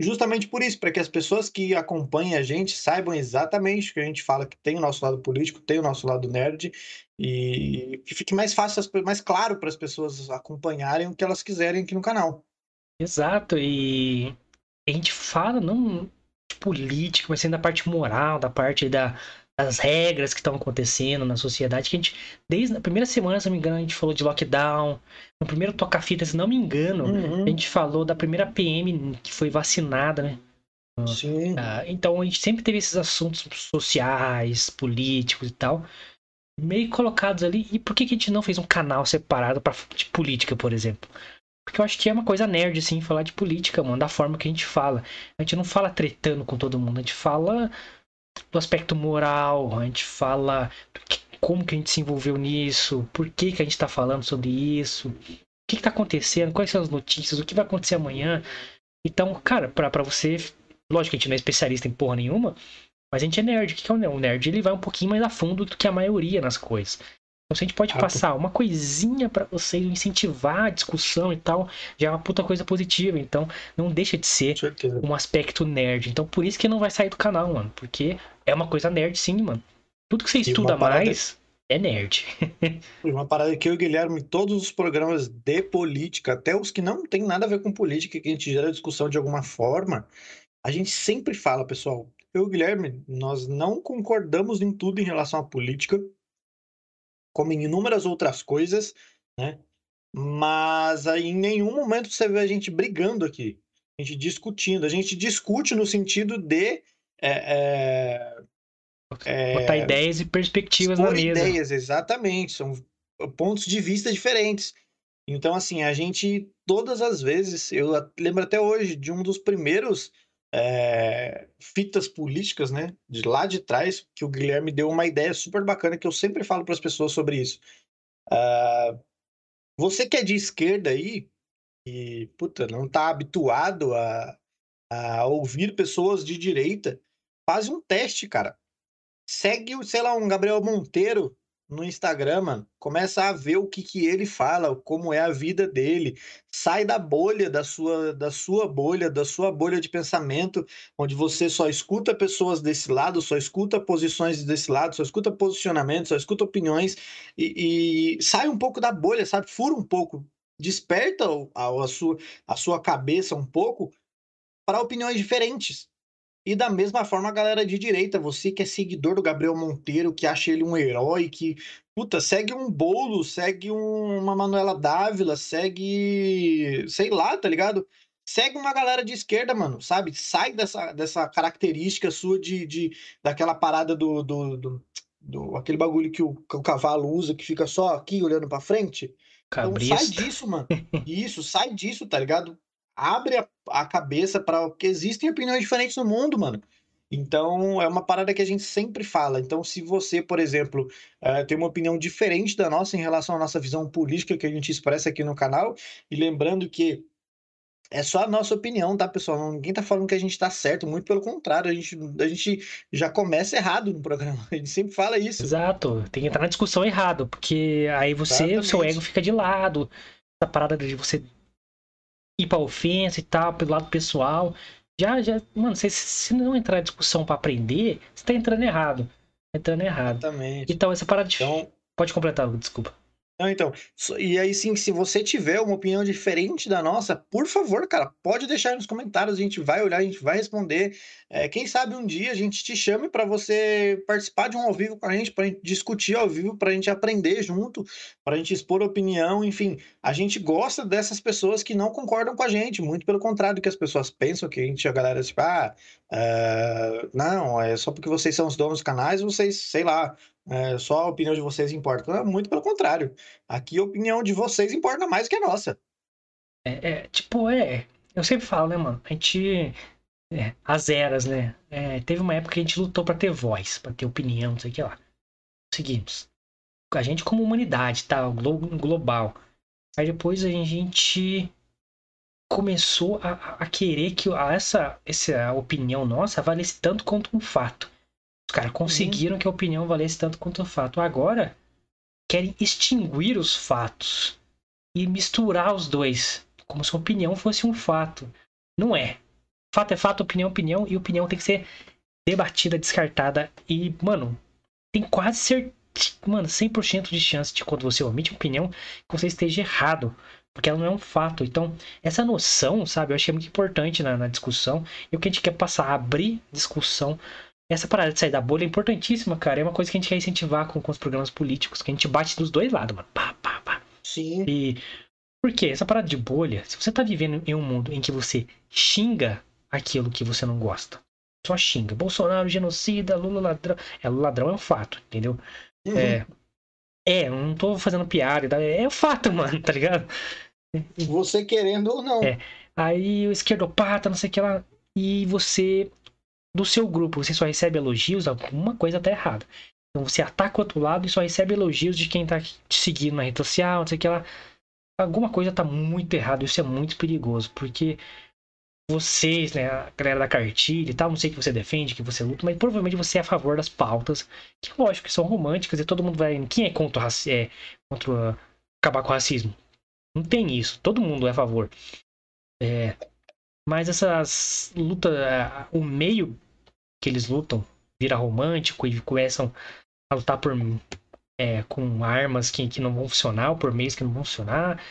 justamente por isso, para que as pessoas que acompanhem a gente saibam exatamente o que a gente fala, que tem o nosso lado político, tem o nosso lado nerd, e que fique mais fácil, mais claro para as pessoas acompanharem o que elas quiserem aqui no canal. Exato, e a gente fala não política, mas sim da parte moral, da parte da, das regras que estão acontecendo na sociedade. Que a gente, desde a primeira semana, se não me engano, a gente falou de lockdown. No primeiro toca-fita, se não me engano, uhum. a gente falou da primeira PM que foi vacinada, né? Sim. Ah, então a gente sempre teve esses assuntos sociais, políticos e tal, meio colocados ali. E por que, que a gente não fez um canal separado para de política, por exemplo? Porque eu acho que é uma coisa nerd, assim, falar de política, mano, da forma que a gente fala. A gente não fala tretando com todo mundo, a gente fala do aspecto moral, a gente fala que, como que a gente se envolveu nisso, por que, que a gente tá falando sobre isso, o que, que tá acontecendo, quais são as notícias, o que vai acontecer amanhã. Então, cara, pra você. Lógico que a gente não é especialista em porra nenhuma, mas a gente é nerd. O que é? O nerd ele vai um pouquinho mais a fundo do que a maioria nas coisas. Então, se a gente pode passar uma coisinha para vocês, incentivar a discussão e tal, já é uma puta coisa positiva. Então, não deixa de ser um aspecto nerd. Então, por isso que não vai sair do canal, mano. Porque é uma coisa nerd, sim, mano. Tudo que você estuda mais é nerd. uma parada que eu e o Guilherme, todos os programas de política, até os que não tem nada a ver com política, que a gente gera discussão de alguma forma, a gente sempre fala, pessoal. Eu e o Guilherme, nós não concordamos em tudo em relação à política como em inúmeras outras coisas, né? Mas em nenhum momento você vê a gente brigando aqui, a gente discutindo. A gente discute no sentido de é, é, botar é, ideias e perspectivas na mesa. ideias, exatamente. São pontos de vista diferentes. Então, assim, a gente, todas as vezes, eu lembro até hoje de um dos primeiros é, fitas políticas, né? De lá de trás, que o Guilherme deu uma ideia super bacana que eu sempre falo para as pessoas sobre isso. Uh, você que é de esquerda aí e puta, não está habituado a, a ouvir pessoas de direita, faz um teste, cara. Segue, sei lá, um Gabriel Monteiro no Instagram, mano. Começa a ver o que, que ele fala, como é a vida dele. Sai da bolha, da sua, da sua bolha, da sua bolha de pensamento, onde você só escuta pessoas desse lado, só escuta posições desse lado, só escuta posicionamentos, só escuta opiniões e, e sai um pouco da bolha, sabe? Fura um pouco, desperta a, a, sua, a sua cabeça um pouco para opiniões diferentes. E da mesma forma a galera de direita, você que é seguidor do Gabriel Monteiro, que acha ele um herói, que, puta, segue um bolo, segue um, uma Manuela Dávila, segue, sei lá, tá ligado? Segue uma galera de esquerda, mano, sabe? Sai dessa, dessa característica sua de, de daquela parada do, do, do, do aquele bagulho que o, que o cavalo usa, que fica só aqui olhando pra frente. Então sai disso, mano. Isso, sai disso, tá ligado? abre a, a cabeça para que existem opiniões diferentes no mundo, mano. Então, é uma parada que a gente sempre fala. Então, se você, por exemplo, uh, tem uma opinião diferente da nossa em relação à nossa visão política que a gente expressa aqui no canal, e lembrando que é só a nossa opinião, tá, pessoal? Ninguém tá falando que a gente tá certo, muito pelo contrário, a gente, a gente já começa errado no programa. A gente sempre fala isso. Exato, tem que entrar na discussão errado, porque aí você, Exatamente. o seu ego fica de lado. Essa parada de você ir pra ofensa e tal, pelo lado pessoal. Já, já, mano, se, se não entrar em discussão para aprender, você tá entrando errado. Entrando errado. Exatamente. Então, essa parada de. Então... Pode completar, desculpa. Não, então, e aí sim, se você tiver uma opinião diferente da nossa, por favor, cara, pode deixar nos comentários, a gente vai olhar, a gente vai responder. É, quem sabe um dia a gente te chame para você participar de um ao vivo com a gente, para gente discutir ao vivo, para a gente aprender junto, para a gente expor opinião, enfim. A gente gosta dessas pessoas que não concordam com a gente, muito pelo contrário, que as pessoas pensam que a gente, a galera, tipo, ah, uh, não, é só porque vocês são os donos dos canais, vocês, sei lá, é, só a opinião de vocês importa. Muito pelo contrário. Aqui a opinião de vocês importa mais que a nossa. É, é tipo, é. Eu sempre falo, né, mano? A gente. É, as eras, né? É, teve uma época que a gente lutou para ter voz, para ter opinião, não sei o que lá. Seguimos. A gente, como humanidade, tá? Global. Aí depois a gente começou a, a querer que essa, essa opinião nossa valesse tanto quanto um fato. Os caras conseguiram uhum. que a opinião valesse tanto quanto o fato. Agora, querem extinguir os fatos e misturar os dois, como se a opinião fosse um fato. Não é. Fato é fato, opinião é opinião, e opinião tem que ser debatida, descartada. E, mano, tem quase ser, mano, 100% de chance de quando você omite opinião que você esteja errado. Porque ela não é um fato. Então, essa noção, sabe, eu achei muito importante na, na discussão. E o que a gente quer passar, abrir discussão essa parada de sair da bolha é importantíssima, cara. É uma coisa que a gente quer incentivar com, com os programas políticos, que a gente bate dos dois lados, mano. Pá, pá, pá. Sim. E por quê? Essa parada de bolha, se você tá vivendo em um mundo em que você xinga aquilo que você não gosta, só xinga. Bolsonaro, genocida, Lula ladrão. É, Lula ladrão é um fato, entendeu? Uhum. É, é, não tô fazendo piada, é um fato, mano, tá ligado? Você querendo ou não. É. Aí o esquerdopata, não sei o que lá. E você do seu grupo você só recebe elogios, alguma coisa tá errada. Então você ataca o outro lado e só recebe elogios de quem tá te seguindo na rede social, não sei o que lá. Alguma coisa tá muito errada, isso é muito perigoso, porque vocês, né, a galera da cartilha e tal, não sei que você defende, que você luta, mas provavelmente você é a favor das pautas, que lógico que são românticas e todo mundo vai. Quem é contra, é, contra acabar com o racismo? Não tem isso, todo mundo é a favor. É, mas essas lutas, o meio que eles lutam vira romântico e começam a lutar por é, com armas que, que não vão funcionar, ou por meios que não vão funcionar.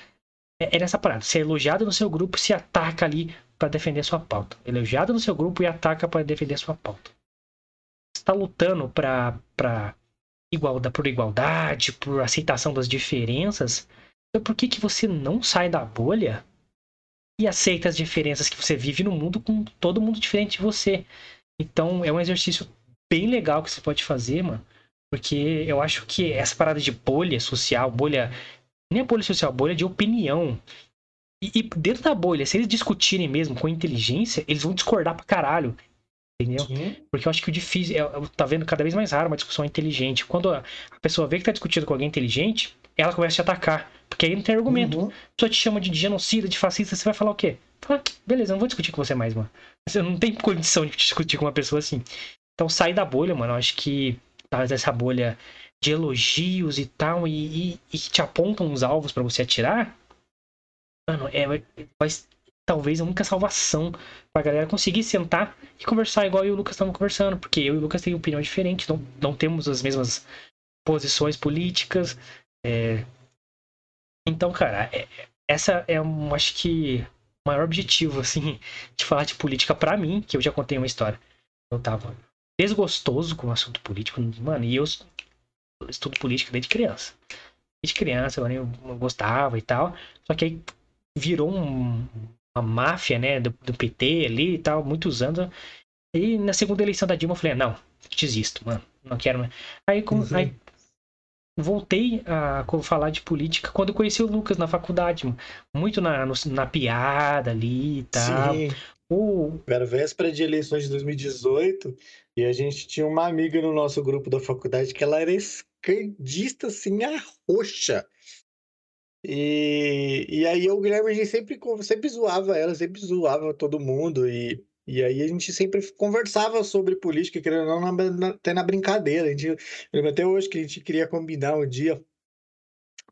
É, é nessa parada. Você é elogiado no seu grupo se ataca ali para defender sua pauta. Elogiado no seu grupo e ataca para defender sua pauta. Está lutando para pra igualdade, por igualdade, por aceitação das diferenças. Então por que, que você não sai da bolha e aceita as diferenças que você vive no mundo com todo mundo diferente de você. Então é um exercício bem legal que você pode fazer, mano. Porque eu acho que essa parada de bolha social, bolha. Nem a bolha social, bolha de opinião. E, e dentro da bolha, se eles discutirem mesmo com inteligência, eles vão discordar pra caralho. Entendeu? Sim. Porque eu acho que o difícil. É, tá vendo cada vez mais raro uma discussão inteligente. Quando a, a pessoa vê que tá discutindo com alguém inteligente, ela começa a te atacar. Porque aí não tem argumento. Uhum. A pessoa te chama de genocida, de fascista, você vai falar o quê? Fala, beleza, não vou discutir com você mais, mano. Você não tem condição de discutir com uma pessoa assim. Então sai da bolha, mano. Eu acho que talvez essa bolha de elogios e tal, e, e, e te apontam os alvos para você atirar, mano, é, vai, talvez a única salvação pra galera conseguir sentar e conversar igual eu e o Lucas estamos conversando, porque eu e o Lucas temos opinião diferente, não, não temos as mesmas posições políticas, é, então, cara, é, essa é, um, acho que, maior objetivo, assim, de falar de política para mim, que eu já contei uma história. Eu tava desgostoso com o assunto político, mano, e eu estudo política desde criança. Desde criança, eu gostava e tal. Só que aí virou um, uma máfia, né, do, do, PT ali e tal, muitos anos. E na segunda eleição da Dilma eu falei, não, desisto, mano, não quero mais. Aí, com, uhum. aí voltei a falar de política quando conheci o Lucas na faculdade, muito na, no, na piada ali e tal. Sim. O... Era véspera de eleições de 2018 e a gente tinha uma amiga no nosso grupo da faculdade que ela era esquerdista, assim, a roxa. E, e aí o Guilherme a gente sempre, sempre zoava ela, sempre zoava todo mundo. E, e aí a gente sempre conversava sobre política, querendo ou não, na, até na brincadeira. A gente, até hoje que a gente queria combinar um dia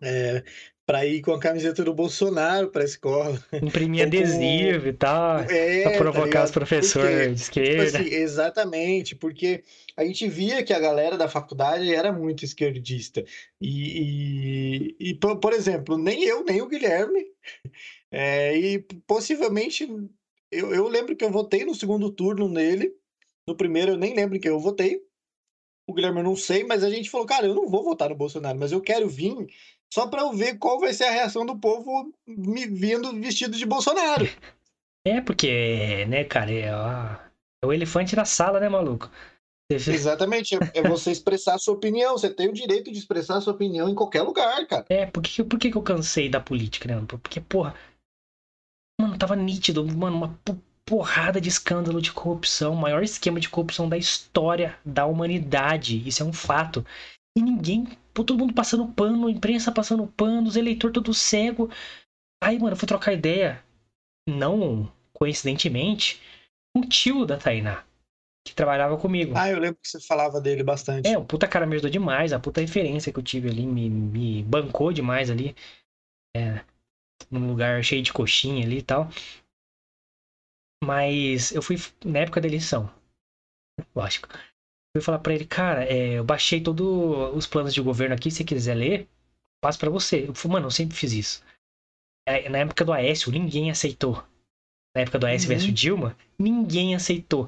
é, para ir com a camiseta do Bolsonaro para a escola. Imprimir adesivo com... e tal, é, para provocar tá os professores de esquerda. Tipo assim, exatamente, porque a gente via que a galera da faculdade era muito esquerdista. E, e, e por, por, exemplo, nem eu, nem o Guilherme, é, e possivelmente, eu, eu lembro que eu votei no segundo turno nele, no primeiro eu nem lembro que eu votei, o Guilherme eu não sei, mas a gente falou, cara, eu não vou votar no Bolsonaro, mas eu quero vir só para eu ver qual vai ser a reação do povo me vindo vestido de Bolsonaro. É, porque, né, cara, é, é o elefante na sala, né, maluco? Exatamente, é, é você expressar a sua opinião. Você tem o direito de expressar a sua opinião em qualquer lugar, cara. É, por que, por que eu cansei da política, né? Porque, porra, mano, tava nítido, mano, uma porrada de escândalo de corrupção, o maior esquema de corrupção da história da humanidade. Isso é um fato. E ninguém, todo mundo passando pano, a imprensa passando pano, os eleitores todo cego. Aí, mano, eu fui trocar ideia, não coincidentemente, com o tio da Tainá, que trabalhava comigo. Ah, eu lembro que você falava dele bastante. É, o puta cara me ajudou demais, a puta referência que eu tive ali, me, me bancou demais ali. É, num lugar cheio de coxinha ali e tal. Mas eu fui na época da eleição. Lógico fui falar para ele, cara, é, eu baixei todos os planos de governo aqui, se você quiser ler, passo para você. Eu falei, mano, eu sempre fiz isso. É, na época do Aécio, ninguém aceitou. Na época do Aécio uhum. versus Dilma, ninguém aceitou.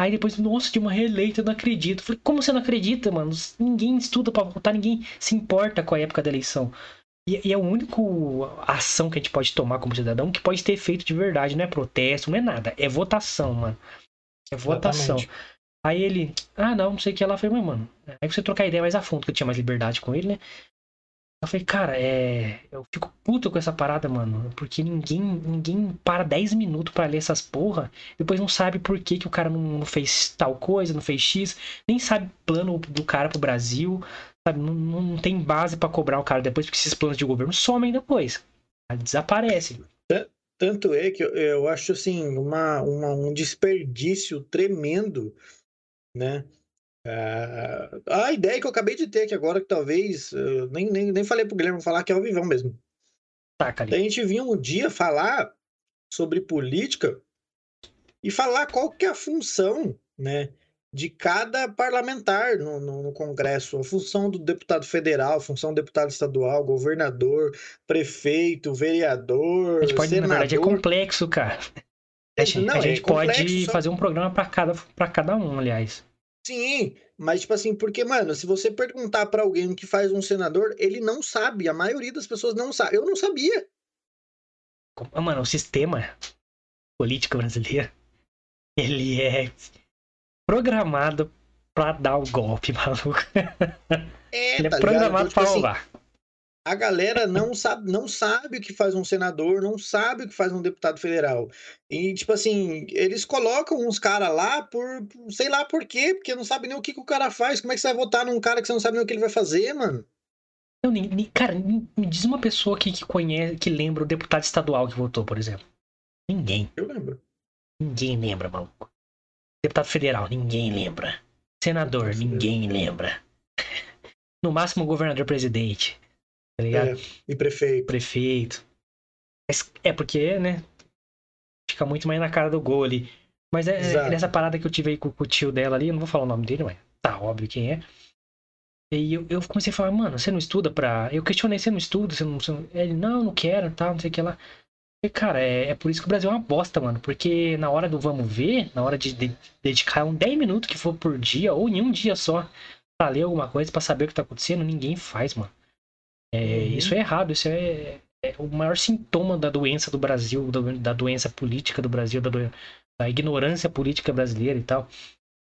Aí depois, nossa, Dilma reeleita, eu não acredito. Eu falei, como você não acredita, mano? Ninguém estuda para votar, ninguém se importa com a época da eleição. E, e é a única ação que a gente pode tomar como cidadão que pode ter efeito de verdade. Não é protesto, não é nada. É votação, mano. É votação. Exatamente. Aí ele, ah, não, não sei o que. Ela falei, mas, mano, aí você trocar ideia mais a fundo, que eu tinha mais liberdade com ele, né? Eu falei, cara, é. Eu fico puto com essa parada, mano. Porque ninguém ninguém para 10 minutos para ler essas porra. Depois não sabe por que, que o cara não, fez tal coisa, não fez X. Nem sabe plano do cara pro Brasil. Sabe? Não, não tem base para cobrar o cara depois, porque esses planos de governo somem depois. Desaparece. Tanto é que eu, eu acho assim, uma, uma, um desperdício tremendo né? Uh, a ideia que eu acabei de ter aqui agora, que talvez, uh, nem, nem, nem falei pro Guilherme falar que é o vivão mesmo. Tá, a gente vinha um dia falar sobre política e falar qual que é a função, né, de cada parlamentar no, no, no, Congresso, a função do deputado federal, a função do deputado estadual, governador, prefeito, vereador, a gente pode, senador. Na verdade, é complexo, cara. A gente, Não, a gente é pode só... fazer um programa para cada, pra cada um, aliás. Sim, mas tipo assim, porque, mano, se você perguntar para alguém o que faz um senador, ele não sabe. A maioria das pessoas não sabe. Eu não sabia. Mano, o sistema político brasileiro, ele é programado pra dar o golpe, maluco. É, ele é tá programado ligado? Então, tipo pra assim, roubar a galera não sabe, não sabe o que faz um senador, não sabe o que faz um deputado federal. E, tipo assim, eles colocam uns caras lá por, sei lá por quê, porque não sabe nem o que, que o cara faz. Como é que você vai votar num cara que você não sabe nem o que ele vai fazer, mano? Não, cara, me diz uma pessoa aqui que conhece, que lembra o deputado estadual que votou, por exemplo. Ninguém. Eu lembro. Ninguém lembra, maluco. Deputado federal, ninguém lembra. Senador, ninguém lembra. No máximo, governador presidente tá ligado? É, e prefeito. Prefeito. É porque, né? Fica muito mais na cara do gol ali. Mas é, é nessa parada que eu tive aí com, com, o tio dela ali, eu não vou falar o nome dele, mas tá óbvio quem é. E eu, eu comecei a falar, mano, você não estuda pra. Eu questionei, você não estuda? Você não. Ele, não, não quero, tal, não sei o que lá. E, cara, é, é, por isso que o Brasil é uma bosta, mano. Porque na hora do vamos ver, na hora de, de dedicar um 10 minutos que for por dia, ou em um dia só, pra ler alguma coisa, pra saber o que tá acontecendo, ninguém faz, mano. É, uhum. Isso é errado, isso é, é, o maior sintoma da doença do Brasil, da, da doença política do Brasil, da, do, da, ignorância política brasileira e tal.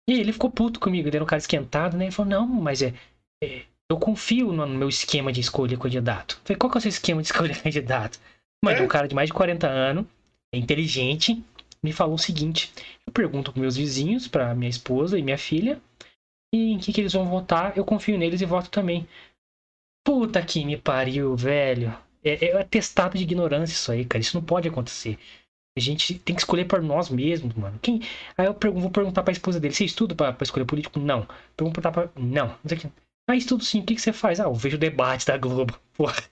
E aí ele ficou puto comigo, ele era um cara esquentado, né? Ele falou, não, mas é, é eu confio no meu esquema de escolher candidato. Eu falei, qual que é o seu esquema de escolher candidato? Mas é? um cara de mais de 40 anos, é inteligente, me falou o seguinte: eu pergunto para meus vizinhos, para minha esposa e minha filha, e em que, que eles vão votar, eu confio neles e voto também. Puta que me pariu, velho. É, é atestado de ignorância isso aí, cara. Isso não pode acontecer. A gente tem que escolher por nós mesmos, mano. Quem... Aí eu pergunto, vou perguntar pra esposa dele: você estuda pra, pra escolher político? Não. Perguntar pra. Não. Não sei o que. Ah, estudo sim. O que, que você faz? Ah, eu vejo o debate da Globo. Porra.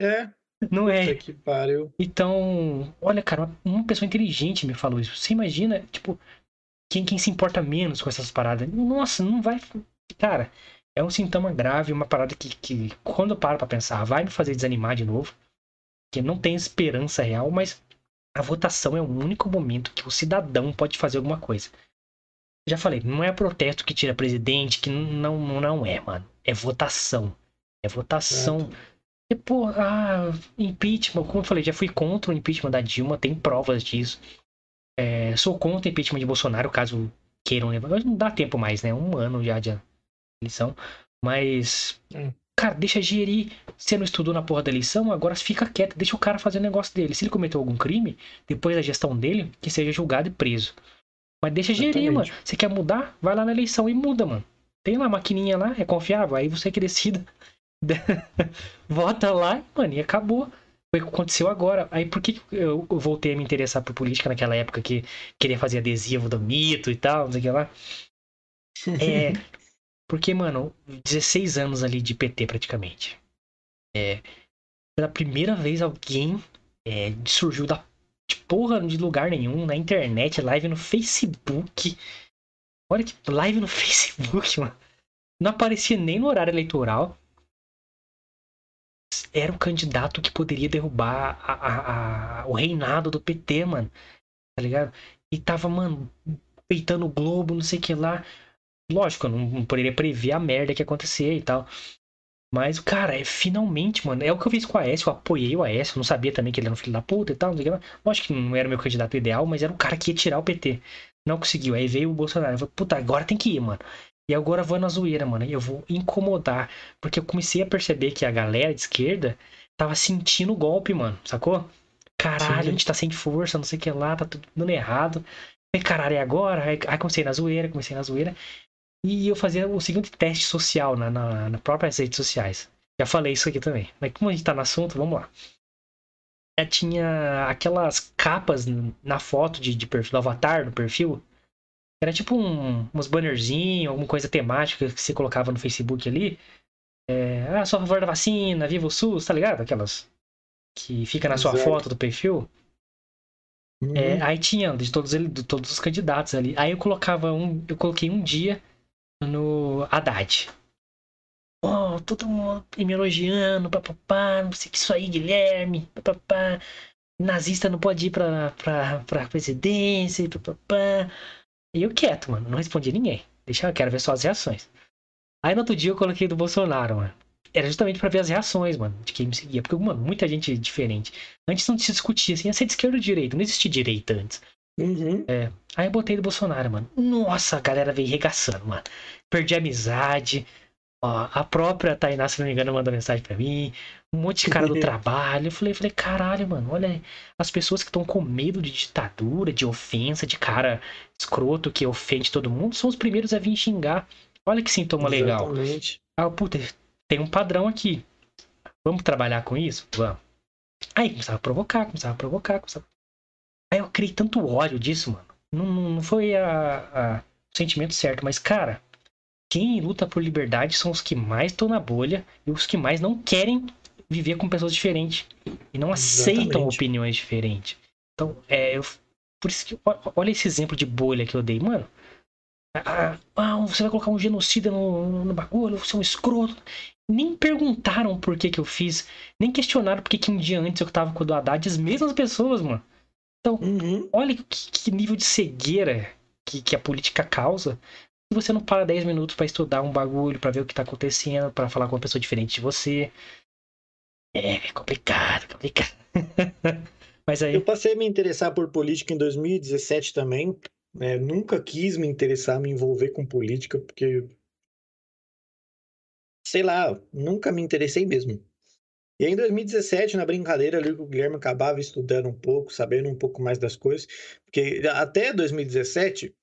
É. Não é. que pariu. Então, olha, cara, uma pessoa inteligente me falou isso. Você imagina, tipo, quem, quem se importa menos com essas paradas? Nossa, não vai. Cara, é um sintoma grave, uma parada que, que quando eu paro pra pensar, vai me fazer desanimar de novo. Que não tem esperança real, mas a votação é o único momento que o cidadão pode fazer alguma coisa. Já falei, não é protesto que tira presidente, que não, não é, mano. É votação. É votação. Certo e, pô, ah, impeachment, como eu falei, já fui contra o impeachment da Dilma, tem provas disso. É, sou contra o impeachment de Bolsonaro, caso queiram levar. Mas não dá tempo mais, né? Um ano já de eleição. Mas, hum. cara, deixa gerir. Você não estudou na porra da eleição, agora fica quieto, deixa o cara fazer o negócio dele. Se ele cometeu algum crime, depois da gestão dele, que seja julgado e preso. Mas deixa Exatamente. gerir, mano. Você quer mudar? Vai lá na eleição e muda, mano. Tem lá a maquininha lá, é confiável, aí você que decida. Vota lá, mano, e acabou. Foi o que aconteceu agora. Aí por que eu voltei a me interessar por política naquela época que queria fazer adesivo do mito e tal, não sei o que lá? É. Porque, mano, 16 anos ali de PT praticamente. É. Pela primeira vez alguém é, surgiu da de porra de lugar nenhum, na internet, live no Facebook. Olha que live no Facebook, mano. Não aparecia nem no horário eleitoral era o candidato que poderia derrubar a, a, a, o reinado do PT, mano. Tá ligado? E tava, mano, peitando o Globo, não sei o que lá. Lógico, eu não, poderia prever a merda que ia acontecer e tal. Mas, cara, é finalmente, mano. É o que eu fiz com o Aécio. Eu apoiei o Aécio. Eu não sabia também que ele era um filho da puta e tal. Não sei o que lá. Lógico que não era o meu candidato ideal, mas era o cara que ia tirar o PT. Não conseguiu. Aí veio o Bolsonaro. Eu falei, puta, agora tem que ir, mano. E agora eu vou na zoeira, mano. E eu vou incomodar. Porque eu comecei a perceber que a galera de esquerda tava sentindo o golpe, mano. Sacou? Caralho, Sim. a gente tá sem força, não sei o que lá, tá tudo dando errado. E caralho, é agora? Aí, aí comecei na zoeira, comecei na zoeira. E eu fazia o seguinte teste social na, na, na próprias redes sociais. Já falei isso aqui também. Mas como a gente tá no assunto, vamos lá. Eu tinha aquelas capas na foto de, de perfil, do avatar, no perfil, era tipo um, uns bannerzinhos, alguma coisa temática que você colocava no Facebook ali. É, ah, sou a favor da vacina, viva o SUS, tá ligado? Aquelas que fica na sua Exato. foto do perfil. Uhum. É, aí tinha de todos, ele, de todos os candidatos ali. Aí eu colocava um. Eu coloquei um dia no Haddad. Oh, todo mundo me elogiando, papapá, não sei o que isso aí, Guilherme, papapá. Nazista não pode ir pra, pra, pra presidência, papapá. E eu quieto, mano. Não respondi a ninguém. Deixa eu quero ver só as reações. Aí no outro dia eu coloquei do Bolsonaro, mano. Era justamente para ver as reações, mano, de quem me seguia. Porque, mano, muita gente diferente. Antes não se discutia assim, ia ser de esquerda ou de direita. Não existia direita antes. Uhum. É. Aí eu botei do Bolsonaro, mano. Nossa, a galera veio regaçando, mano. Perdi a amizade. A própria Tainá, se não me engano, mandou mensagem para mim. Um monte de cara do trabalho. Eu falei, falei, caralho, mano, olha as pessoas que estão com medo de ditadura, de ofensa, de cara escroto que ofende todo mundo, são os primeiros a vir xingar. Olha que sintoma legal. Exatamente. Ah, puta, tem um padrão aqui. Vamos trabalhar com isso? Vamos. Aí começava a provocar, começava a provocar, começava... Aí eu criei tanto ódio disso, mano. Não, não foi a, a, o sentimento certo, mas, cara, quem luta por liberdade são os que mais estão na bolha e os que mais não querem viver com pessoas diferentes e não aceitam Exatamente. opiniões diferentes. Então, é, eu, por isso que olha esse exemplo de bolha que eu dei, mano. Ah, ah, você vai colocar um genocida no, no bagulho, você é um escroto. Nem perguntaram por que que eu fiz, nem questionaram por que que um dia antes eu tava com o do Haddad, as mesmas pessoas, mano. Então, Uhum. olha que, que nível de cegueira que, que a política causa. Você não para 10 minutos pra estudar um bagulho, pra ver o que tá acontecendo, pra falar com uma pessoa diferente de você. É complicado, complicado. Mas aí, Eu passei a me interessar por política em 2017 também. né? Nunca quis me interessar, me envolver com política, porque. Sei lá, nunca me interessei mesmo. E aí, em 2017, na brincadeira ali, o Guilherme acabava estudando um pouco, sabendo um pouco mais das coisas. Porque até 2017,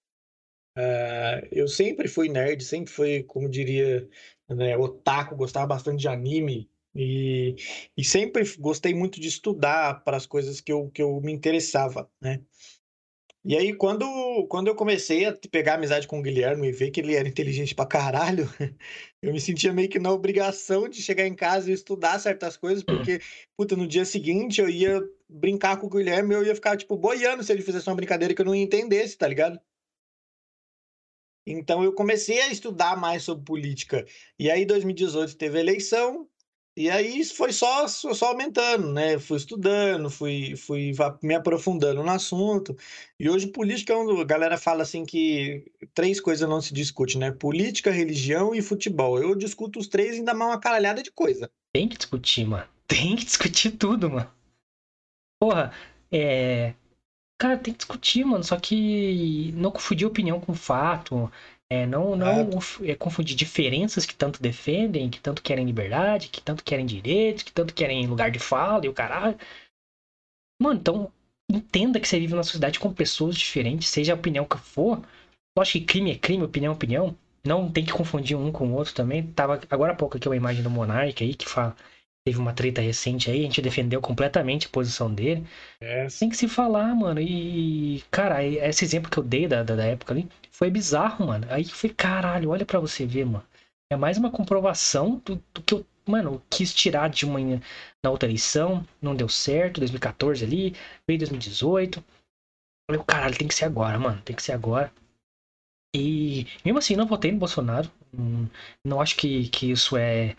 ah, eu sempre fui nerd, sempre fui, como diria, né, otaku, gostava bastante de anime. E, e sempre gostei muito de estudar para as coisas que eu, que eu me interessava, né? E aí, quando, quando eu comecei a pegar amizade com o Guilherme e ver que ele era inteligente pra caralho, eu me sentia meio que na obrigação de chegar em casa e estudar certas coisas, porque, puta, no dia seguinte eu ia brincar com o Guilherme e eu ia ficar, tipo, boiando se ele fizesse uma brincadeira que eu não entendesse, tá ligado? Então eu comecei a estudar mais sobre política. E aí, em 2018, teve eleição, e aí foi só, só aumentando, né? Fui estudando, fui, fui me aprofundando no assunto. E hoje política é um, a galera fala assim que três coisas não se discute, né? Política, religião e futebol. Eu discuto os três e ainda mais uma caralhada de coisa. tem que discutir, mano. Tem que discutir tudo, mano. Porra, é. Cara, tem que discutir, mano. Só que não confundir opinião com fato. É, não não é, confundir diferenças que tanto defendem, que tanto querem liberdade, que tanto querem direitos, que tanto querem lugar de fala e o caralho. Mano, então entenda que você vive numa sociedade com pessoas diferentes, seja a opinião que for. Lógico que crime é crime, opinião é opinião. Não tem que confundir um com o outro também. Tava agora há pouco aqui uma imagem do Monark aí que fala. Teve uma treta recente aí, a gente defendeu completamente a posição dele. É, Tem que se falar, mano. E, cara, esse exemplo que eu dei da, da, da época ali foi bizarro, mano. Aí foi, caralho, olha pra você ver, mano. É mais uma comprovação do, do que eu, mano, quis tirar de uma na outra eleição, não deu certo, 2014 ali, veio 2018. Falei, caralho, tem que ser agora, mano, tem que ser agora. E mesmo assim, não votei no Bolsonaro. Hum, Não acho que, que isso é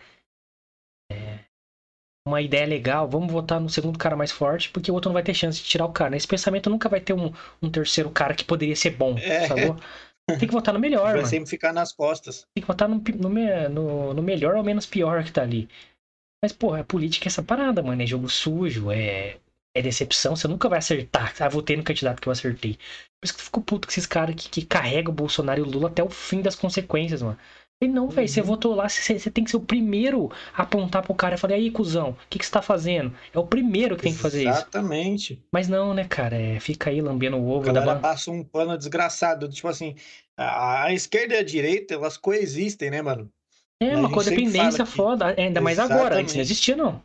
uma ideia legal. Vamos votar no segundo cara mais forte, porque o outro não vai ter chance de tirar o cara. Esse pensamento nunca vai ter um, um terceiro cara que poderia ser bom, É. sacou? Tem que votar no melhor, vai mano. sempre ficar nas costas. Tem que votar no, no, no- no melhor ou menos pior que tá ali. Mas, porra, a política é essa parada, mano. É jogo sujo, é, é decepção. Você nunca vai acertar. Ah, votei no candidato que eu acertei. Por isso que eu fico puto com esses caras que, que carregam o Bolsonaro e o Lula até o fim das consequências, mano. E não, velho, você Uhum. votou lá, você, você tem que ser o primeiro a apontar pro cara e falar, aí, cuzão, o que, que você tá fazendo? É o primeiro que tem que fazer isso. Exatamente. Mas não, né, cara? É, fica aí lambendo o A ovo da galera passa um pano desgraçado. Tipo assim, a, a esquerda e a direita, elas coexistem, né, mano? É a uma codependência fala que- foda, é, ainda mais agora. Antes não Exatamente. existia, não.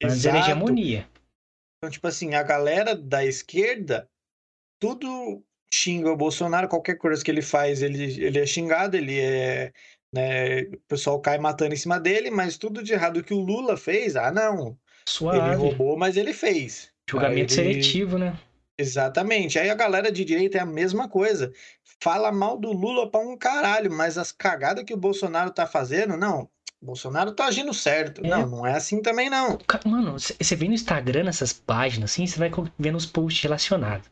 Antes era hegemonia. Então, tipo assim, a galera da esquerda, tudo xinga o Bolsonaro, qualquer coisa que ele faz, ele, ele é xingado, ele é. Né, o pessoal cai matando em cima dele, mas tudo de errado que o Lula fez, ah, não. Ele Suave. roubou, mas ele fez. Julgamento ele- seletivo, né? Exatamente. Aí a galera de direita é a mesma coisa. Fala mal do Lula pra um caralho, mas as cagadas que o Bolsonaro tá fazendo, não. O Bolsonaro tá agindo certo. É. Não, não é assim também, não. Mano, você vê no Instagram nessas páginas assim, você vai vendo os posts relacionados.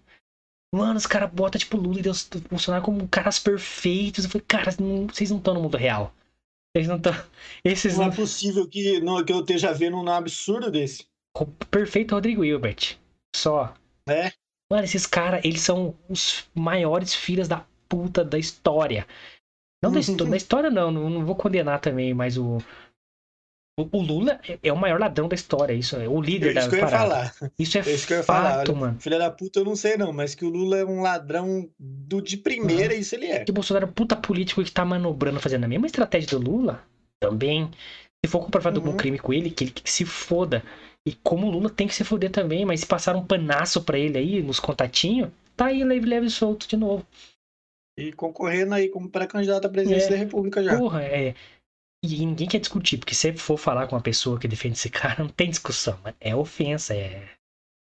Mano, os caras botam tipo Lula e Deus Bolsonaro como caras perfeitos. Eu falei, cara, não- vocês não estão no mundo real. Vocês não estão. Esses Não não. é possível que, não, que eu esteja vendo um absurdo desse. Perfeito Rodrigo Hilbert. Só. É. Mano, esses caras, eles são os maiores filhas da puta da história. Não da, histó- da história, não, não, não vou condenar também, mas o. O, o Lula é, é o maior ladrão da história, isso é o líder É da isso que eu ia parada. falar. Isso é, É isso que eu ia falar. fato, Olha, mano. Filha da puta, eu não sei não, mas que o Lula é um ladrão do de primeira, isso ele é. Que o Bolsonaro é um puta político que tá manobrando, fazendo a mesma estratégia do Lula, também. Se for comprovado algum Uhum. crime com ele, que ele que se foda. E como o Lula tem que se foder também, mas se passar um panaço pra ele aí, nos contatinhos, tá aí leve, leve solto de novo. E concorrendo aí como pré-candidato à presidência É. da República já. Porra, é. E ninguém quer discutir, porque se for falar com uma pessoa que defende esse cara, não tem discussão, mano. É ofensa, é,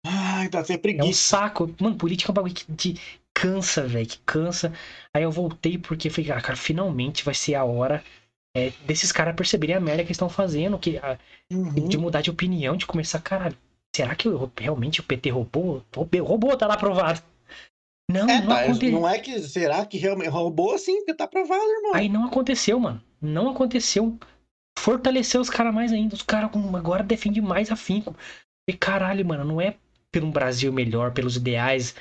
Ai, dá até é um preguiça. saco. Mano, política é um bagulho que- de cansa, velho, que cansa. Aí eu voltei porque falei, ah, cara, finalmente vai ser a hora é, desses caras perceberem a merda que estão fazendo, que, a, Uhum. de mudar de opinião, de começar, caralho, será que eu- realmente o PT roubou? Roubou, roubou, tá lá aprovado. Não, É, não tá, aconteceu. não é que será que realmente roubou sim, porque tá provado, irmão. Aí não aconteceu, mano. Não aconteceu. Fortaleceu os caras mais ainda. Os caras agora defendem mais afinco. E caralho, mano, não é pelo um Brasil melhor, pelos ideais.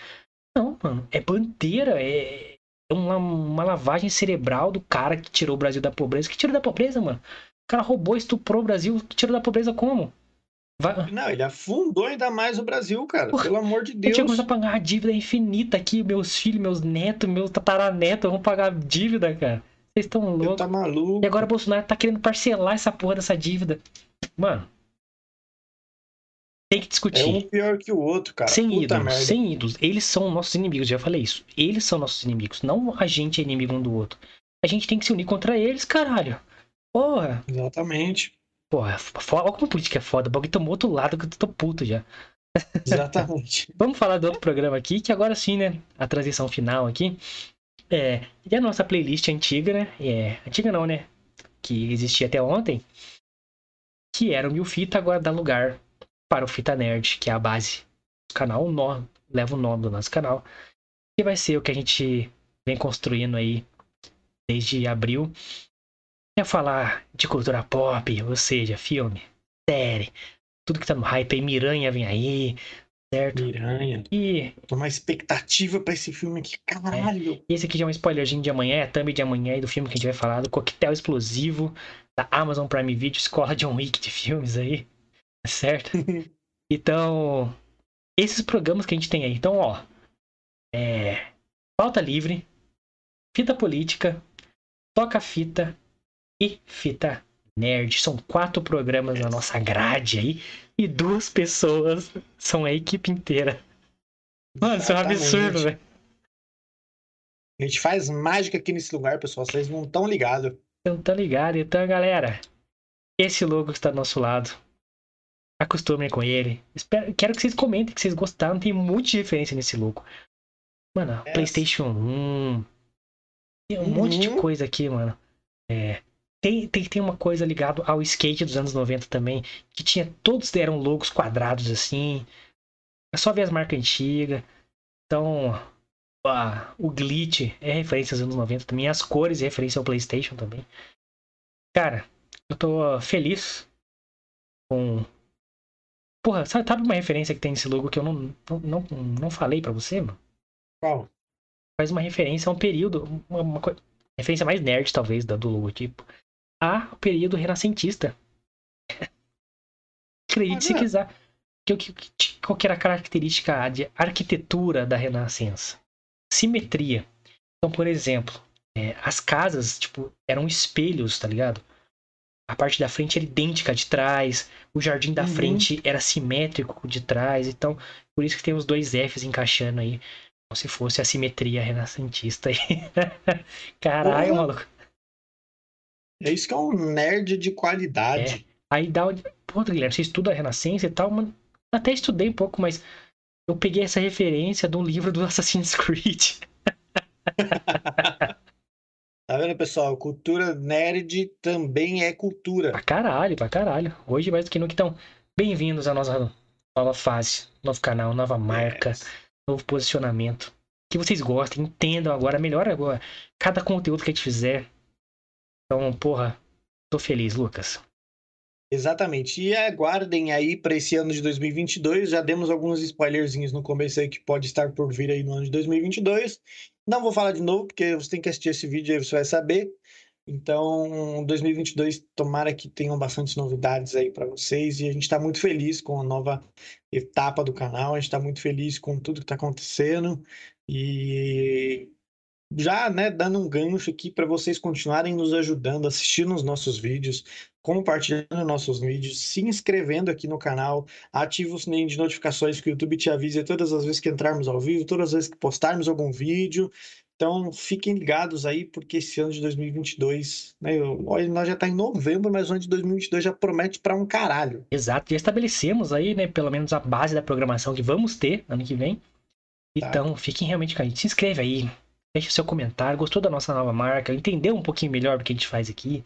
Não, mano. É bandeira. É é uma, uma lavagem cerebral do cara que tirou o Brasil da pobreza. Que tirou da pobreza, mano? O cara roubou, estuprou o Brasil. Que tirou da pobreza como? Vai, Não, ele afundou ainda mais o Brasil, cara. Porra, Pelo amor de eu tinha que Deus. começar a pagar a dívida infinita aqui. Meus filhos, meus netos, meus tataranetos vão pagar dívida, cara. Vocês estão loucos. tá maluco. E agora o Bolsonaro tá querendo parcelar essa porra dessa dívida. Mano. Tem que discutir. É um pior que o outro, cara. sem Puta ídolos, merda. sem ídolos. Eles são nossos inimigos, já falei isso. Eles são nossos inimigos. Não a gente é inimigo um do outro. A gente tem que se unir contra eles, caralho. Porra. Exatamente. Porra, foda. Olha como política é foda. O bagulho tomou outro lado que eu tô puto já. Exatamente. Vamos falar do outro programa aqui, que agora sim, né? A transição final aqui. É. E a nossa playlist antiga, né? É. Antiga não, né? Que existia até ontem. Que era o Mil Fita, agora dá lugar para o Fita Nerd, que é a base do canal. O nó, leva o nome do nosso canal. Que vai ser o que a gente vem construindo aí desde abril. É falar de cultura pop, ou seja, filme, série, tudo que tá no hype aí, Miranha vem aí, certo? Miranha. E uma expectativa pra esse filme aqui. Caralho. esse aqui já é um spoilerzinho de amanhã, é a thumb de amanhã aí do filme que a gente vai falar, do Coquetel Explosivo, da Amazon Prime Video, Escola John Wick de filmes aí, certo? Então, esses programas que a gente tem aí. Então, ó, é, Pauta Livre, Fita Política, Toca Fita e Fita Nerd. São quatro programas na nossa grade aí e duas pessoas são a equipe inteira. Mano, isso é um absurdo, velho. A gente faz mágica aqui nesse lugar, pessoal. Vocês não estão ligados. Então tá ligado? Então, galera, esse logo está do nosso lado. Acostumem com ele. Espero, quero que vocês comentem que vocês gostaram. Tem de referência nesse logo. Mano, É. PlayStation 1. Tem um monte de Uhum. coisa aqui, mano. É. Tem, tem, tem uma coisa ligada ao skate dos anos 90 também. Que tinha. Todos eram logos quadrados assim. É só ver as marcas antigas. Então. ah, o glitch é referência aos anos 90 também. As cores é referência ao PlayStation também. Cara, eu tô feliz com. Porra, sabe, sabe uma referência que tem nesse logo que eu não, não, não, não falei pra você, mano? Qual? Faz uma referência a um período. Uma, uma referência mais nerd, talvez, da- do logotipo. A período renascentista. Acredite se quiser. Que, que, qual que era a característica de arquitetura da Renascença? Simetria. Então, por exemplo, é, as casas, tipo, eram espelhos, tá ligado? A parte da frente era idêntica à de trás, o jardim da Uhum. frente era simétrico de trás, então, por isso que tem os dois Fs encaixando aí, como se fosse a simetria renascentista aí. Caralho, Porra. maluco. É isso que é um nerd de qualidade. Aí dá. Pô, Guilherme, você estuda a Renascença e tal, mano. Até estudei um pouco, mas eu peguei essa referência de um livro do Assassin's Creed. Tá vendo, pessoal? Cultura nerd também é cultura. Pra caralho, pra caralho. Hoje mais do que nunca. Então, bem-vindos à nossa nova fase, novo canal, nova marca, novo posicionamento. Que vocês gostem, entendam agora, melhor agora. Cada conteúdo que a gente fizer. Então, porra, tô feliz, Lucas. Exatamente. E aguardem aí para esse ano de 2022. Já demos alguns spoilerzinhos no começo aí que pode estar por vir aí no ano de 2022. Não vou falar de novo, porque você tem que assistir esse vídeo aí você vai saber. Então, 2022, tomara que tenham bastante novidades aí para vocês. E a gente está muito feliz com a nova etapa do canal. A gente está muito feliz com tudo que está acontecendo. E já, né, dando um gancho aqui para vocês continuarem nos ajudando, assistindo os nossos vídeos, compartilhando nossos vídeos, se inscrevendo aqui no canal, ativa o sininho de notificações que o YouTube te avise todas as vezes que entrarmos ao vivo, todas as vezes que postarmos algum vídeo. Então, fiquem ligados aí, porque esse ano de 2022, né, olha, nós já tá em novembro, mas o ano de 2022 já promete para um caralho. Exato, já estabelecemos aí, né, pelo menos a base da programação que vamos ter ano que vem. Então, fiquem realmente com a gente. Se inscreve aí, deixe seu comentário. Gostou da nossa nova marca? Entendeu um pouquinho melhor do que a gente faz aqui?